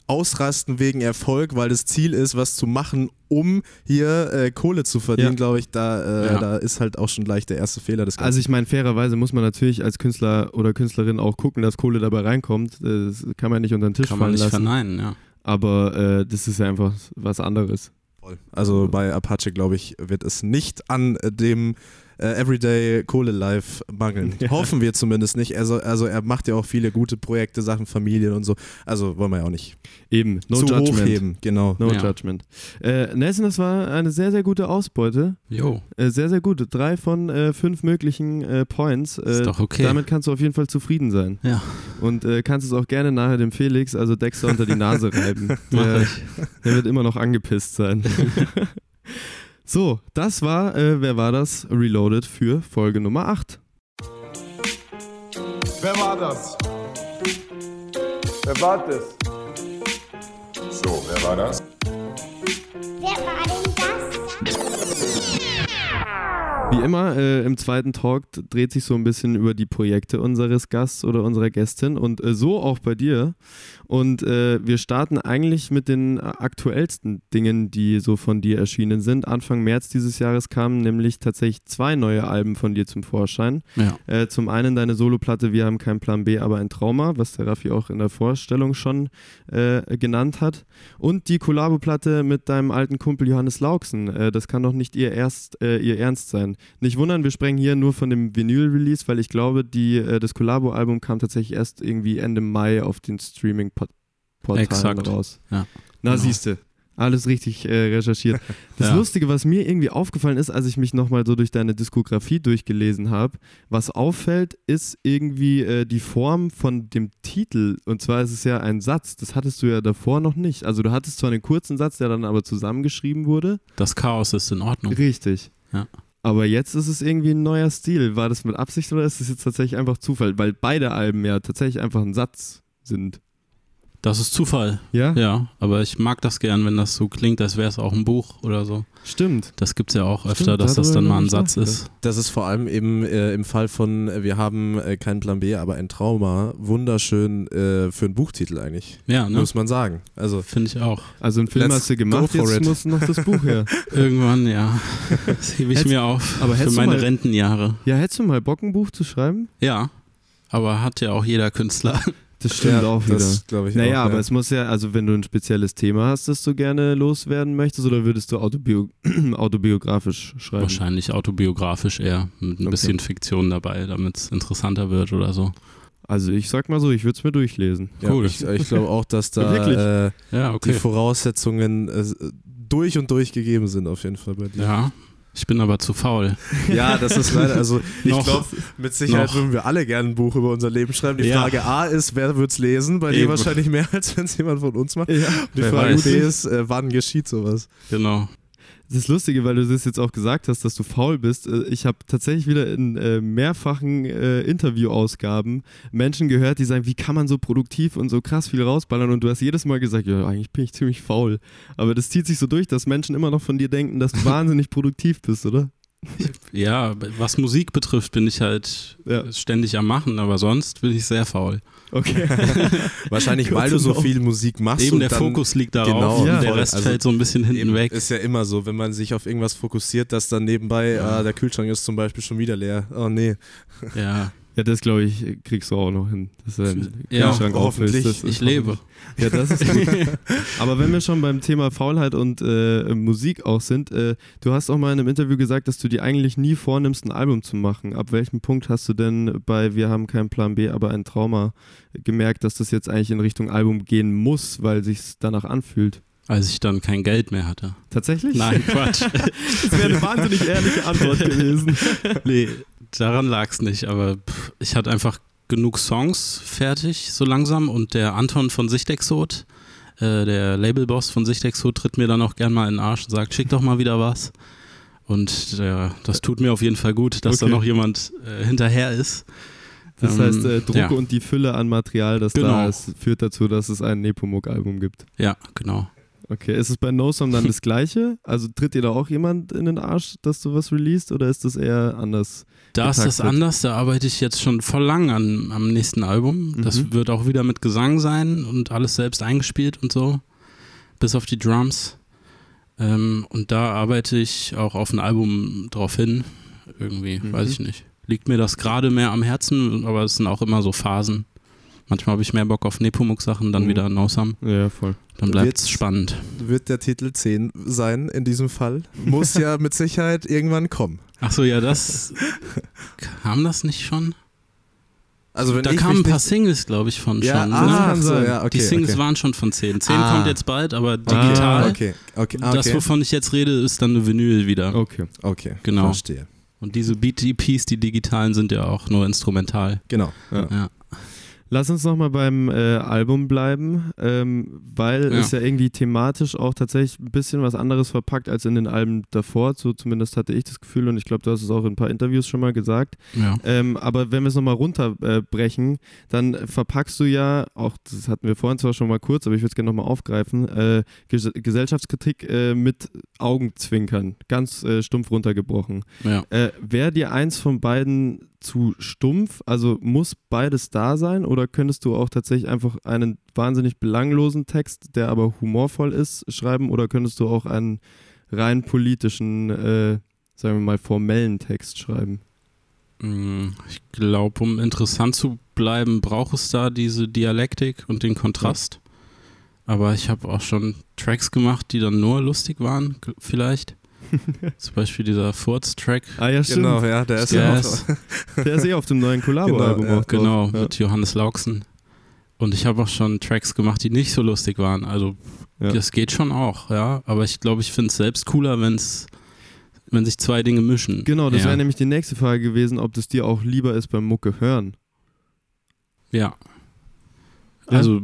Ausrasten wegen Erfolg, weil das Ziel ist, was zu machen, um hier äh, Kohle zu verdienen, Ja. glaube ich, da, äh, Ja. da ist halt auch schon gleich der erste Fehler des Ganzen. Also ich meine, fairerweise muss man natürlich als Künstler oder Künstlerin auch gucken, dass Kohle dabei reinkommt. Das kann man nicht unter den Tisch Kann man fallen nicht lassen. verneinen, ja. Aber äh, das ist ja einfach was anderes. Voll. Also bei Apache, glaube ich, wird es nicht an äh, dem äh, Everyday Kohle Live mangeln. Ja. Hoffen wir zumindest nicht. Also, also er macht ja auch viele gute Projekte, Sachen Familien und so. Also wollen wir ja auch nicht Eben, no zu judgment. hochheben. Genau. No Ja. judgment. Äh, Nelson, das war eine sehr, sehr gute Ausbeute. Jo. Äh, sehr, sehr gut. Drei von äh, fünf möglichen äh, Points. Äh, Ist doch okay. Damit kannst du auf jeden Fall zufrieden sein. Ja. Und äh, kannst es auch gerne nachher dem Felix, also Dexter, unter die Nase reiben. Mach der, ich. der wird immer noch angepisst sein. so, das war, äh, wer war das? Reloaded für Folge Nummer 8. Wer war das? Wer war das? So, wer war das? Wer war das? Wie immer, äh, im zweiten Talk dreht sich so ein bisschen über die Projekte unseres Gasts oder unserer Gästin und äh, so auch bei dir. Und äh, wir starten eigentlich mit den äh, aktuellsten Dingen, die so von dir erschienen sind. Anfang März dieses Jahres kamen nämlich tatsächlich zwei neue Alben von dir zum Vorschein. Ja. Äh, zum einen deine Soloplatte Wir haben keinen Plan B, aber ein Trauma, was der Raffi auch in der Vorstellung schon äh, genannt hat. Und die Kollabo-Platte mit deinem alten Kumpel Johannes Lauksen. Das kann doch nicht ihr, erst, äh, ihr Ernst sein. Nicht wundern, wir sprechen hier nur von dem Vinyl-Release, weil ich glaube, die, äh, das Kollabo-Album kam tatsächlich erst irgendwie Ende Mai auf den Streaming-Portalen raus. Ja. Na, Genau. siehste. Alles richtig äh, recherchiert. Das Ja. Lustige, was mir irgendwie aufgefallen ist, als ich mich nochmal so durch deine Diskografie durchgelesen habe, was auffällt, ist irgendwie äh, die Form von dem Titel. Und zwar ist es ja ein Satz. Das hattest du ja davor noch nicht. Also du hattest zwar einen kurzen Satz, der dann aber zusammengeschrieben wurde. Das Chaos ist in Ordnung. Richtig. Ja. Aber jetzt ist es irgendwie ein neuer Stil. War das mit Absicht oder ist es jetzt tatsächlich einfach Zufall? Weil beide Alben ja tatsächlich einfach ein Satz sind. Das ist Zufall. Ja? Ja, aber ich mag das gern, wenn das so klingt, als wäre es auch ein Buch oder so. Stimmt. Das gibt es ja auch öfter, Stimmt, dass das dann mal ein Satz ist. Das ist vor allem eben äh, im Fall von äh, Wir haben äh, keinen Plan B, aber ein Trauma wunderschön äh, für einen Buchtitel eigentlich. Ja, ne? Muss man sagen. Also Finde ich auch. Also einen Film Let's hast du gemacht, jetzt it. muss noch das Buch her. Irgendwann, ja. Das hebe ich Hättest- mir auf aber für hättest du meine mal- Rentenjahre. Ja, hättest du mal Bock, ein Buch zu schreiben? Ja, aber hat ja auch jeder Künstler. Das stimmt ja, auch wieder. Das glaube ich Naja, auch. aber ja. es muss ja, also wenn du ein spezielles Thema hast, das du gerne loswerden möchtest, oder würdest du autobio autobiografisch schreiben? Wahrscheinlich autobiografisch eher, mit ein Okay. bisschen Fiktion dabei, damit es interessanter wird oder so. Also ich sag mal so, ich würde es mir durchlesen. ja, cool. Ich, ich glaube auch, dass da Wirklich? äh, Ja, die okay. Voraussetzungen äh, durch und durch gegeben sind, auf jeden Fall bei dir. Ja, ich bin aber zu faul. Ja, das ist leider, also ich glaube, mit Sicherheit Noch. würden wir alle gerne ein Buch über unser Leben schreiben. Die Ja. Frage A ist, wer wird's lesen? Bei dir wahrscheinlich mehr, als wenn es jemand von uns macht. Ja. Die Wer Frage weiß. B ist, äh, wann geschieht sowas? Genau. Das ist lustige, weil du das jetzt auch gesagt hast, dass du faul bist. Äh, Ich habe tatsächlich wieder in äh, mehrfachen äh, Interviewausgaben Menschen gehört, die sagen, wie kann man so produktiv und so krass viel rausballern? Und du hast jedes Mal gesagt, ja, eigentlich bin ich ziemlich faul. Aber das zieht sich so durch, dass Menschen immer noch von dir denken, dass du wahnsinnig produktiv bist, oder? Ja, was Musik betrifft, bin ich halt Ja. ständig am Machen, aber sonst bin ich sehr faul. Okay. Wahrscheinlich, weil du so viel Musik machst. Eben und der dann Fokus liegt darauf Genau, ja. der. Rest Also fällt so ein bisschen hinten weg. Ist ja immer so, wenn man sich auf irgendwas fokussiert, dass dann nebenbei, Ja. ah, der Kühlschrank ist zum Beispiel schon wieder leer. Oh nee. Ja, Ja, das glaube ich, kriegst du auch noch hin. Du deinen Ja, Kühlschrank hoffentlich. Das ist ich lebe. Ja, das ist gut. Aber wenn wir schon beim Thema Faulheit und äh, Musik auch sind, äh, du hast auch mal in einem Interview gesagt, dass du dir eigentlich nie vornimmst, ein Album zu machen. Ab welchem Punkt hast du denn bei Wir haben keinen Plan B, aber ein Trauma gemerkt, dass das jetzt eigentlich in Richtung Album gehen muss, weil sich's danach anfühlt? Als ich dann kein Geld mehr hatte. Tatsächlich? Nein, Quatsch. Das wäre eine wahnsinnig ehrliche Antwort gewesen. nee, daran lag es nicht, aber pff, ich hatte einfach genug Songs fertig, so langsam. Und der Anton von Sichtexot, äh, der Labelboss von Sichtexot, tritt mir dann auch gern mal in den Arsch und sagt, schick doch mal wieder was. Und äh, das tut mir auf jeden Fall gut, dass Okay. da noch jemand äh, hinterher ist. Das Ähm, heißt, äh, Druck ja. und die Fülle an Material, das da Genau. ist, führt dazu, dass es ein Nepomuk-Album gibt. Ja, genau. Okay, ist es bei No Song dann das Gleiche? Also tritt dir da auch jemand in den Arsch, dass du was releast oder ist das eher anders? Da ist das anders, da arbeite ich jetzt schon voll lang an, am nächsten Album. Das Mhm. wird auch wieder mit Gesang sein und alles selbst eingespielt und so, bis auf die Drums. Ähm, und da arbeite ich auch auf ein Album drauf hin. Irgendwie, Mhm. weiß ich nicht. Liegt mir das gerade mehr am Herzen, aber es sind auch immer so Phasen. Manchmal habe ich mehr Bock auf Nepomuk-Sachen, dann Mhm. wieder Nosam. Ja, voll. Dann bleibt es spannend. Wird der Titel 10 sein in diesem Fall? Muss ja mit Sicherheit irgendwann kommen. Achso, ja, das. kam das nicht schon? Also wenn Da ich kamen ein paar Singles, glaube ich, von ja, schon. ah, ne? so, ja, okay, die Singles okay. waren schon von 10. 10 Ah. kommt jetzt bald, aber Ah, digital. Okay, okay, ah, Das, okay. wovon ich jetzt rede, ist dann eine Vinyl wieder. Okay. okay, Genau. verstehe. Und diese Beat-EPs, die digitalen, sind ja auch nur instrumental. Genau. Ja. Ja. Lass uns nochmal beim äh, Album bleiben, ähm, weil Ja. es ja irgendwie thematisch auch tatsächlich ein bisschen was anderes verpackt als in den Alben davor. So zumindest hatte ich das Gefühl und ich glaube, du hast es auch in ein paar Interviews schon mal gesagt. ja. Ähm, aber wenn wir es nochmal runterbrechen, dann verpackst du ja, auch das hatten wir vorhin zwar schon mal kurz, aber ich würde es gerne nochmal aufgreifen, äh, Ges Gesellschaftskritik äh, mit Augenzwinkern, ganz äh, stumpf runtergebrochen. ja. Äh, Wäre dir eins von beiden zu stumpf? Also muss beides da sein oder könntest du auch tatsächlich einfach einen wahnsinnig belanglosen Text, der aber humorvoll ist, schreiben oder könntest du auch einen rein politischen, äh, sagen wir mal, formellen Text schreiben? Mm, Ich glaube, um interessant zu bleiben, braucht es da diese Dialektik und den Kontrast. Aber ich habe auch schon Tracks gemacht, die dann nur lustig waren, vielleicht. Zum Beispiel dieser Furz-Track. Ah ja, stimmt. Genau, ja, der ist ja auch. Der ist eh auf dem neuen Collabo-Album Genau, ja, auch drauf. Genau, Ja. mit Johannes Lauksen. Und ich habe auch schon Tracks gemacht, die nicht so lustig waren. Also Ja. das geht schon auch, ja. Aber ich glaube, ich finde es selbst cooler, wenn's, wenn sich zwei Dinge mischen. Genau, das ja. wäre nämlich die nächste Frage gewesen, ob das dir auch lieber ist beim Mucke hören. Ja. Ja? Also,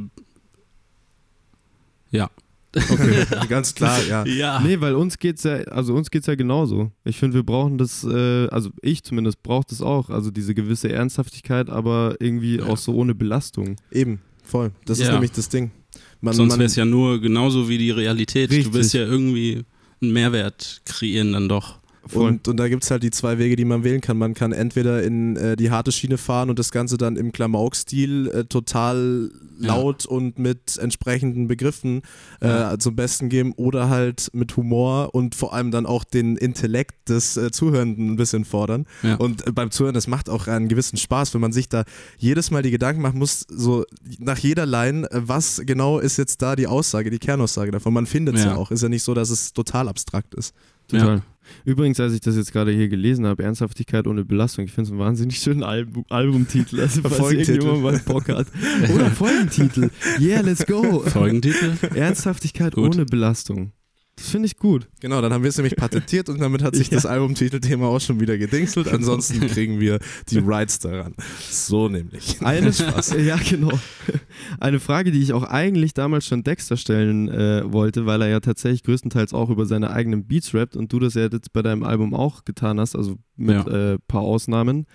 ja. Okay, ganz klar, ja. Ja. Nee, weil uns geht's ja, also uns geht's ja genauso. Ich finde, wir brauchen das, äh, also ich zumindest brauche das auch, also diese gewisse Ernsthaftigkeit, aber irgendwie Ja. auch so ohne Belastung. Eben, voll. Das ist Ja. nämlich das Ding. Man, Sonst wäre es ja nur genauso wie die Realität. Richtig. Du willst ja irgendwie einen Mehrwert kreieren dann doch. Voll. Und, und da gibt es halt die zwei Wege, die man wählen kann. Man kann entweder in äh, die harte Schiene fahren und das Ganze dann im Klamauk-Stil äh, total Ja. laut und mit entsprechenden Begriffen äh, Ja. zum Besten geben oder halt mit Humor und vor allem dann auch den Intellekt des äh, Zuhörenden ein bisschen fordern. Ja. Und äh, beim Zuhören, das macht auch einen gewissen Spaß, wenn man sich da jedes Mal die Gedanken machen muss, so nach jeder Line, äh, was genau ist jetzt da die Aussage, die Kernaussage davon. Man findet es ja. Ja. auch. Ist ja nicht so, dass es total abstrakt ist. Total. Übrigens, als ich das jetzt gerade hier gelesen habe, Ernsthaftigkeit ohne Belastung, ich finde es einen wahnsinnig schönen Album, Albumtitel. Also, falls Folgentitel. irgendjemand mal Bock hat. Oder Folgentitel. Yeah, let's go. Folgentitel? Ernsthaftigkeit Gut. ohne Belastung. Das finde ich gut. Genau, dann haben wir es nämlich patentiert und damit hat sich Ja. das Albumtitelthema auch schon wieder gedingselt. Ansonsten kriegen wir die Rights daran. So nämlich. Eine ja, genau. Eine Frage, die ich auch eigentlich damals schon Dexter stellen äh, wollte, weil er ja tatsächlich größtenteils auch über seine eigenen Beats rappt und du das ja jetzt bei deinem Album auch getan hast, also mit Ja. äh, paar Ausnahmen.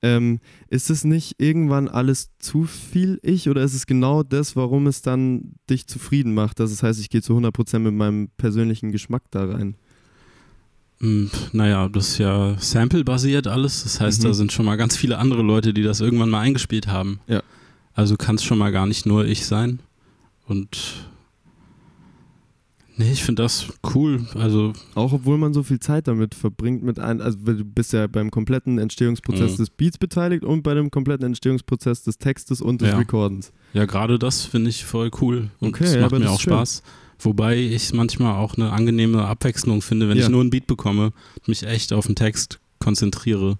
Ähm, ist es nicht irgendwann alles zu viel ich oder ist es genau das, warum es dann dich zufrieden macht? Dass es heißt, ich gehe zu 100% mit meinem persönlichen Geschmack da rein. Hm, naja, das ist ja Sample-basiert alles. Das heißt, Mhm. da sind schon mal ganz viele andere Leute, die das irgendwann mal eingespielt haben. Ja. Also kann es schon mal gar nicht nur ich sein. Und nee, ich finde das cool. Also Auch obwohl man so viel Zeit damit verbringt mit ein, also du bist ja beim kompletten Entstehungsprozess Mhm. des Beats beteiligt und bei dem kompletten Entstehungsprozess des Textes und des Ja. Recordens. ja, gerade das finde ich voll cool. Und Okay, das ja, macht aber mir das auch. Spaß. Wobei ich manchmal auch eine angenehme Abwechslung finde, wenn Ja. ich nur einen Beat bekomme und mich echt auf den Text konzentriere.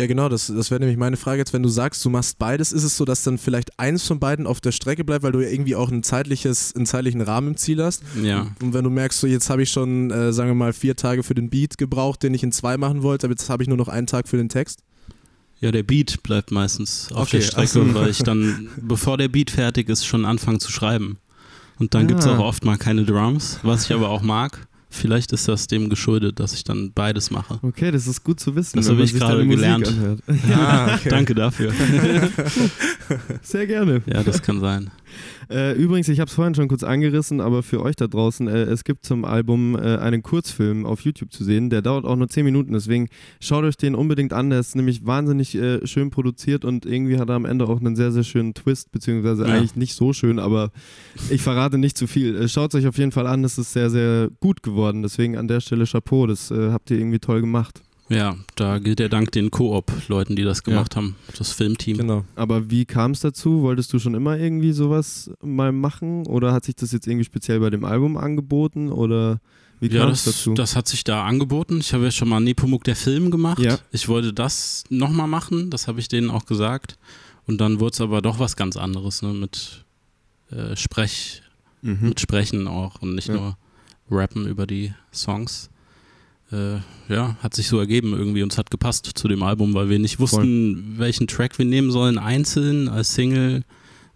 Ja, genau, das, das wäre nämlich meine Frage jetzt, wenn du sagst, du machst beides, ist es so, dass dann vielleicht eins von beiden auf der Strecke bleibt, weil du ja irgendwie auch ein zeitliches, einen zeitlichen Rahmen im Ziel hast? Ja. Und wenn du merkst, so jetzt habe ich schon, äh, sagen wir mal, vier Tage für den Beat gebraucht, den ich in zwei machen wollte, aber jetzt habe ich nur noch einen Tag für den Text? Ja, der Beat bleibt meistens auf Okay, der Strecke, so. weil ich dann, bevor der Beat fertig ist, schon anfange zu schreiben. Und dann gibt es Ah. auch oft mal keine Drums, was ich aber auch mag. Vielleicht ist das dem geschuldet, dass ich dann beides mache. Okay, das ist gut zu wissen. Das habe ich gerade gelernt. Ah, okay. Danke dafür. Sehr gerne. Ja, das kann sein. Äh, übrigens, ich habe es vorhin schon kurz angerissen, aber für euch da draußen, äh, es gibt zum Album äh, einen Kurzfilm auf YouTube zu sehen, der dauert auch nur 10 Minuten, deswegen schaut euch den unbedingt an, der ist nämlich wahnsinnig äh, schön produziert und irgendwie hat er am Ende auch einen sehr, sehr schönen Twist, beziehungsweise Ja. eigentlich nicht so schön, aber ich verrate nicht zu viel. Äh, schaut es euch auf jeden Fall an, das ist sehr, sehr gut geworden, deswegen an der Stelle Chapeau, das äh, habt ihr irgendwie toll gemacht. Ja, da gilt der Dank den Koop-Leuten, die das gemacht haben, das Filmteam. Genau. Aber wie kam es dazu? Wolltest du schon immer irgendwie sowas mal machen oder hat sich das jetzt irgendwie speziell bei dem Album angeboten oder wie Ja, kam es das, dazu? das hat sich da angeboten. Ich habe ja schon mal Nepomuk der Film gemacht. Ja. Ich wollte das nochmal machen, das habe ich denen auch gesagt. Und dann wurde es aber doch was ganz anderes, ne? mit äh, Sprech, Mhm. mit Sprechen auch und nicht Ja. nur Rappen über die Songs. Äh, ja, hat sich so ergeben irgendwie und es hat gepasst zu dem Album, weil wir nicht wussten, welchen Track wir nehmen sollen, einzeln, als Single,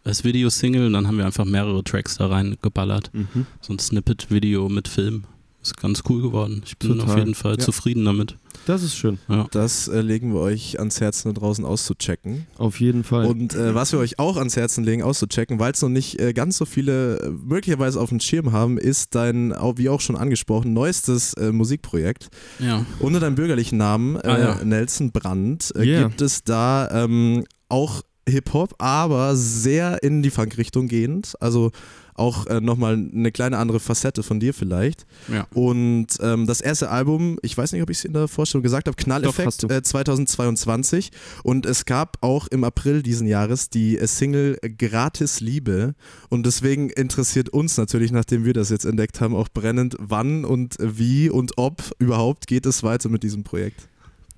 als Videosingle. Und dann haben wir einfach mehrere Tracks da reingeballert. Mhm. So ein Snippet-Video mit Film. Ist ganz cool geworden. Ich bin Total. auf jeden Fall Ja. zufrieden damit. Das ist schön. Ja. Das äh, legen wir euch ans Herzen, da draußen auszuchecken. Auf jeden Fall. Und äh, was wir euch auch ans Herzen legen, auszuchecken, weil es noch nicht äh, ganz so viele äh, möglicherweise auf dem Schirm haben, ist dein, wie auch schon angesprochen, neuestes äh, Musikprojekt. ja. Unter deinem bürgerlichen Namen, äh, Ah, ja. Nelson Brandt, äh, Yeah. gibt es da ähm, auch Hip-Hop, aber sehr in die Funk-Richtung gehend. Also auch äh, nochmal eine kleine andere Facette von dir vielleicht. Ja. Und ähm, das erste Album, ich weiß nicht, ob ich es in der Vorstellung gesagt habe, Doch, Knalleffekt du. äh, 2022. Und es gab auch im April diesen Jahres die äh, Single Gratis Liebe. Und deswegen interessiert uns natürlich, nachdem wir das jetzt entdeckt haben, auch brennend, wann und wie und ob überhaupt geht es weiter mit diesem Projekt.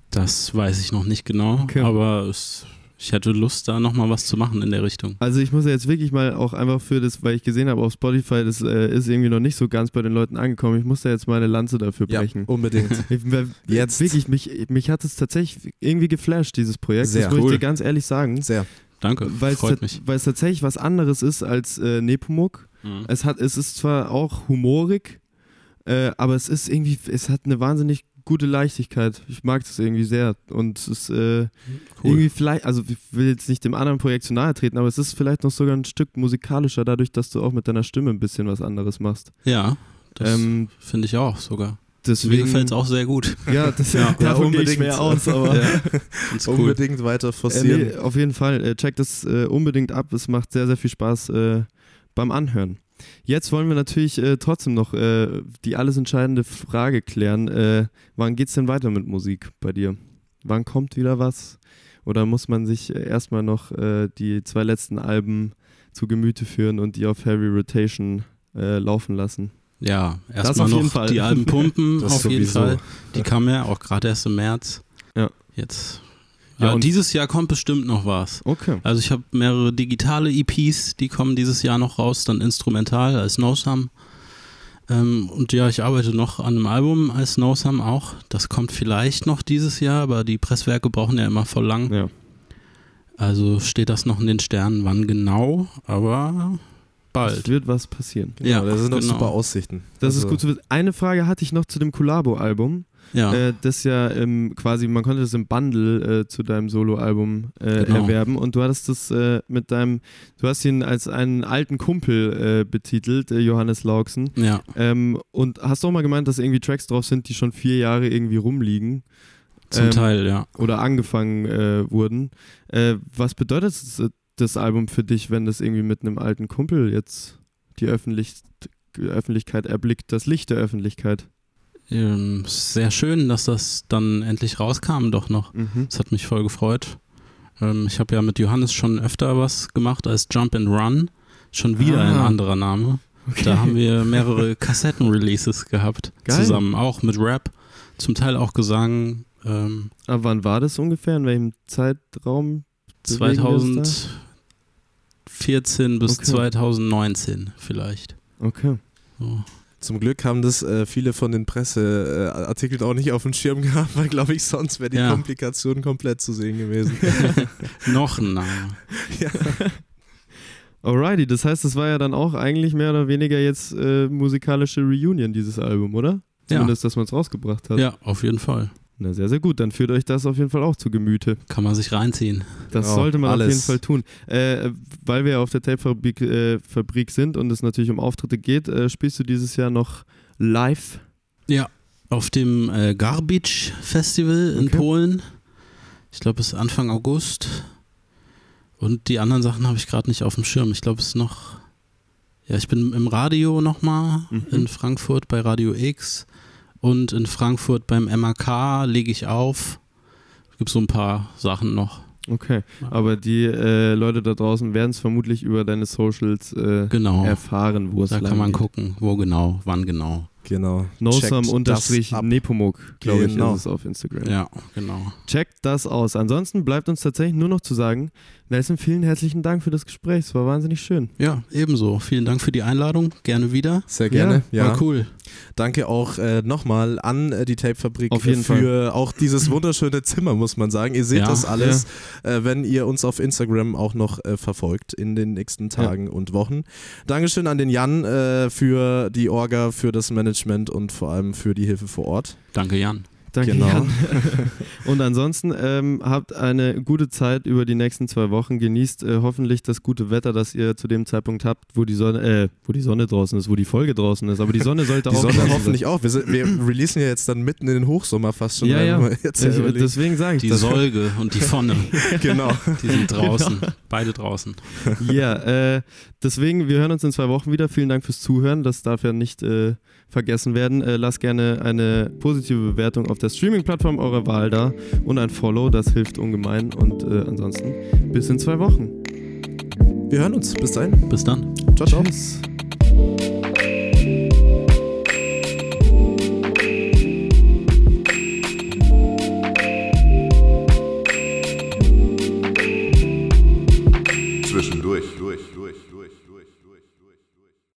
Das weiß ich noch nicht genau, Okay. aber es, ich hätte Lust, da nochmal was zu machen in der Richtung. also ich muss ja jetzt wirklich mal auch einfach für das, weil ich gesehen habe auf Spotify, das äh, ist irgendwie noch nicht so ganz bei den Leuten angekommen. Ich muss da jetzt meine Lanze dafür brechen. unbedingt. Ich, Jetzt. Wirklich, mich, mich hat es tatsächlich irgendwie geflasht, dieses Projekt. Sehr das muss ich cool. dir ganz ehrlich sagen. Sehr. Danke, Weil es freut mich. weil es tatsächlich was anderes ist als äh, Nepomuk. Mhm. Es, hat, es ist zwar auch humorig, äh, aber es ist irgendwie, es hat eine wahnsinnig gute Leichtigkeit. Ich mag das irgendwie sehr. Und es ist äh, irgendwie vielleicht, also ich will jetzt nicht dem anderen Projekt zu nahe treten, aber es ist vielleicht noch sogar ein Stück musikalischer, dadurch, dass du auch mit deiner Stimme ein bisschen was anderes machst. Ja, das Ähm, finde ich auch sogar. Mir deswegen gefällt es auch sehr gut. Ja, das Ja, davon ja, unbedingt. schwer aus, aber Ja, cool. Unbedingt weiter Äh, forcieren. nee, auf jeden Fall. Äh, checkt das äh, unbedingt ab. Es macht sehr, sehr viel Spaß äh, beim Anhören. Jetzt wollen wir natürlich äh, trotzdem noch äh, die alles entscheidende Frage klären. Äh, wann geht's denn weiter mit Musik bei dir? Wann kommt wieder was? Oder muss man sich äh, erstmal noch äh, die zwei letzten Alben zu Gemüte führen und die auf Heavy Rotation äh, laufen lassen? Ja, Das erstmal auf jeden noch Fall. die Alben pumpen, Das auf jeden sowieso. Fall. Die kamen ja auch gerade erst im März. Ja. Jetzt. Ja, und- dieses Jahr kommt bestimmt noch was. Okay. Also ich habe mehrere digitale EPs, die kommen dieses Jahr noch raus, dann instrumental als No Sum. Ähm, und ja, ich arbeite noch an einem Album als No Sum auch. Das kommt vielleicht noch dieses Jahr, aber die Presswerke brauchen ja immer voll lang. Ja. Also steht das noch in den Sternen, wann genau, aber Es bald. wird was passieren. Genau, ja, da sind doch genau. super Aussichten. Das ist Also, gut zu wissen. Eine Frage hatte ich noch zu dem Collabo-Album. Ja, Äh, das ja ähm, quasi, man konnte das im Bundle äh, zu deinem Soloalbum äh, Genau. erwerben und du hattest das äh, mit deinem, du hast ihn als einen alten Kumpel äh, betitelt, äh, Johannes Lauksen. ja. Ähm, und hast auch mal gemeint, dass irgendwie Tracks drauf sind, die schon vier Jahre irgendwie rumliegen Zum Ähm, Teil, ja. oder angefangen wurden. Was bedeutet das, das Album für dich, wenn das irgendwie mit einem alten Kumpel jetzt die Öffentlich Öffentlichkeit erblickt, das Licht der Öffentlichkeit? Ähm, sehr schön, dass das dann endlich rauskam, doch noch. Mhm. Das hat mich voll gefreut. Ähm, ich habe ja mit Johannes schon öfter was gemacht als Jump and Run. Schon wieder ein Ah. anderer Name. Da haben wir mehrere Kassetten-Releases gehabt. Geil. Zusammen, auch mit Rap. Zum Teil auch Gesang. Ähm, Aber wann war das ungefähr? In welchem Zeitraum? bewegen wir uns 2014 bis Okay. 2019 vielleicht. Okay. So. Zum Glück haben das äh, viele von den Presseartikeln auch nicht auf dem Schirm gehabt, weil, glaube ich, sonst wäre die Ja. Komplikation komplett zu sehen gewesen. Noch ein Name. Alrighty, das heißt, das war ja dann auch eigentlich mehr oder weniger jetzt äh, musikalische Reunion, dieses Album, oder? Ja. Zumindest, dass man es rausgebracht hat. Ja, auf jeden Fall. Na, sehr, sehr gut. Dann führt euch das auf jeden Fall auch zu Gemüte. Kann man sich reinziehen. Das Ja, sollte man auf alles. jeden Fall tun. Äh, weil wir ja auf der Tape-Fabrik äh, Fabrik sind und es natürlich um Auftritte geht, äh, spielst du dieses Jahr noch live? Ja, auf dem äh, Garbage Festival in Okay. Polen. Ich glaube, es ist Anfang August. Und die anderen Sachen habe ich gerade nicht auf dem Schirm. Ich glaube, es ist noch. Ja, ich bin im Radio nochmal Mhm. in Frankfurt bei Radio X. Und in Frankfurt beim MAK lege ich auf. Es gibt so ein paar Sachen noch. Okay. Aber die äh, Leute da draußen werden es vermutlich über deine Socials äh, Genau. erfahren, wo es Da kann man geht. gucken, wo genau, wann genau. genau. Checkt Nosam unterstrich das ab. Nepomuk, glaube ich, Genau. ist es auf Instagram. Ja, genau. Checkt das aus. Ansonsten bleibt uns tatsächlich nur noch zu sagen, Nelson, vielen herzlichen Dank für das Gespräch. Es war wahnsinnig schön. Ja, ebenso. Vielen Dank für die Einladung. Gerne wieder. Sehr gerne. Ja, War cool. Danke auch äh, nochmal an äh, die Tape-Fabrik Auf jeden für auch dieses wunderschöne Zimmer, muss man sagen. Ihr seht Ja, das alles, äh, wenn ihr uns auf Instagram auch noch äh, verfolgt in den nächsten Tagen und Wochen. Dankeschön an den Jan äh, für die Orga, für das Management und vor allem für die Hilfe vor Ort. Danke, Jan. Danke. Genau. Jan. Und ansonsten ähm, habt eine gute Zeit über die nächsten zwei Wochen. Genießt äh, hoffentlich das gute Wetter, das ihr zu dem Zeitpunkt habt, wo die Sonne, äh, wo die Sonne draußen ist, wo die Folge draußen ist. Aber die Sonne sollte Die auch Sonne draußen hoffentlich auch. Wir, sind, wir releasen ja jetzt dann mitten in den Hochsommer fast schon. Ja, ja. Jetzt sein. Ich, deswegen sage ich Die das. Säuge und die Pfanne, genau. die sind draußen. Beide draußen. Ja, äh, deswegen, wir hören uns in zwei Wochen wieder. Vielen Dank fürs Zuhören. Das darf ja nicht äh, vergessen werden. Äh, lasst gerne eine positive Bewertung auf der Streaming-Plattform eurer Wahl da und ein Follow. Das hilft ungemein. Und äh, ansonsten bis in zwei Wochen. Wir hören uns. Bis dahin. Bis dann. Ciao, ciao. Tschüss.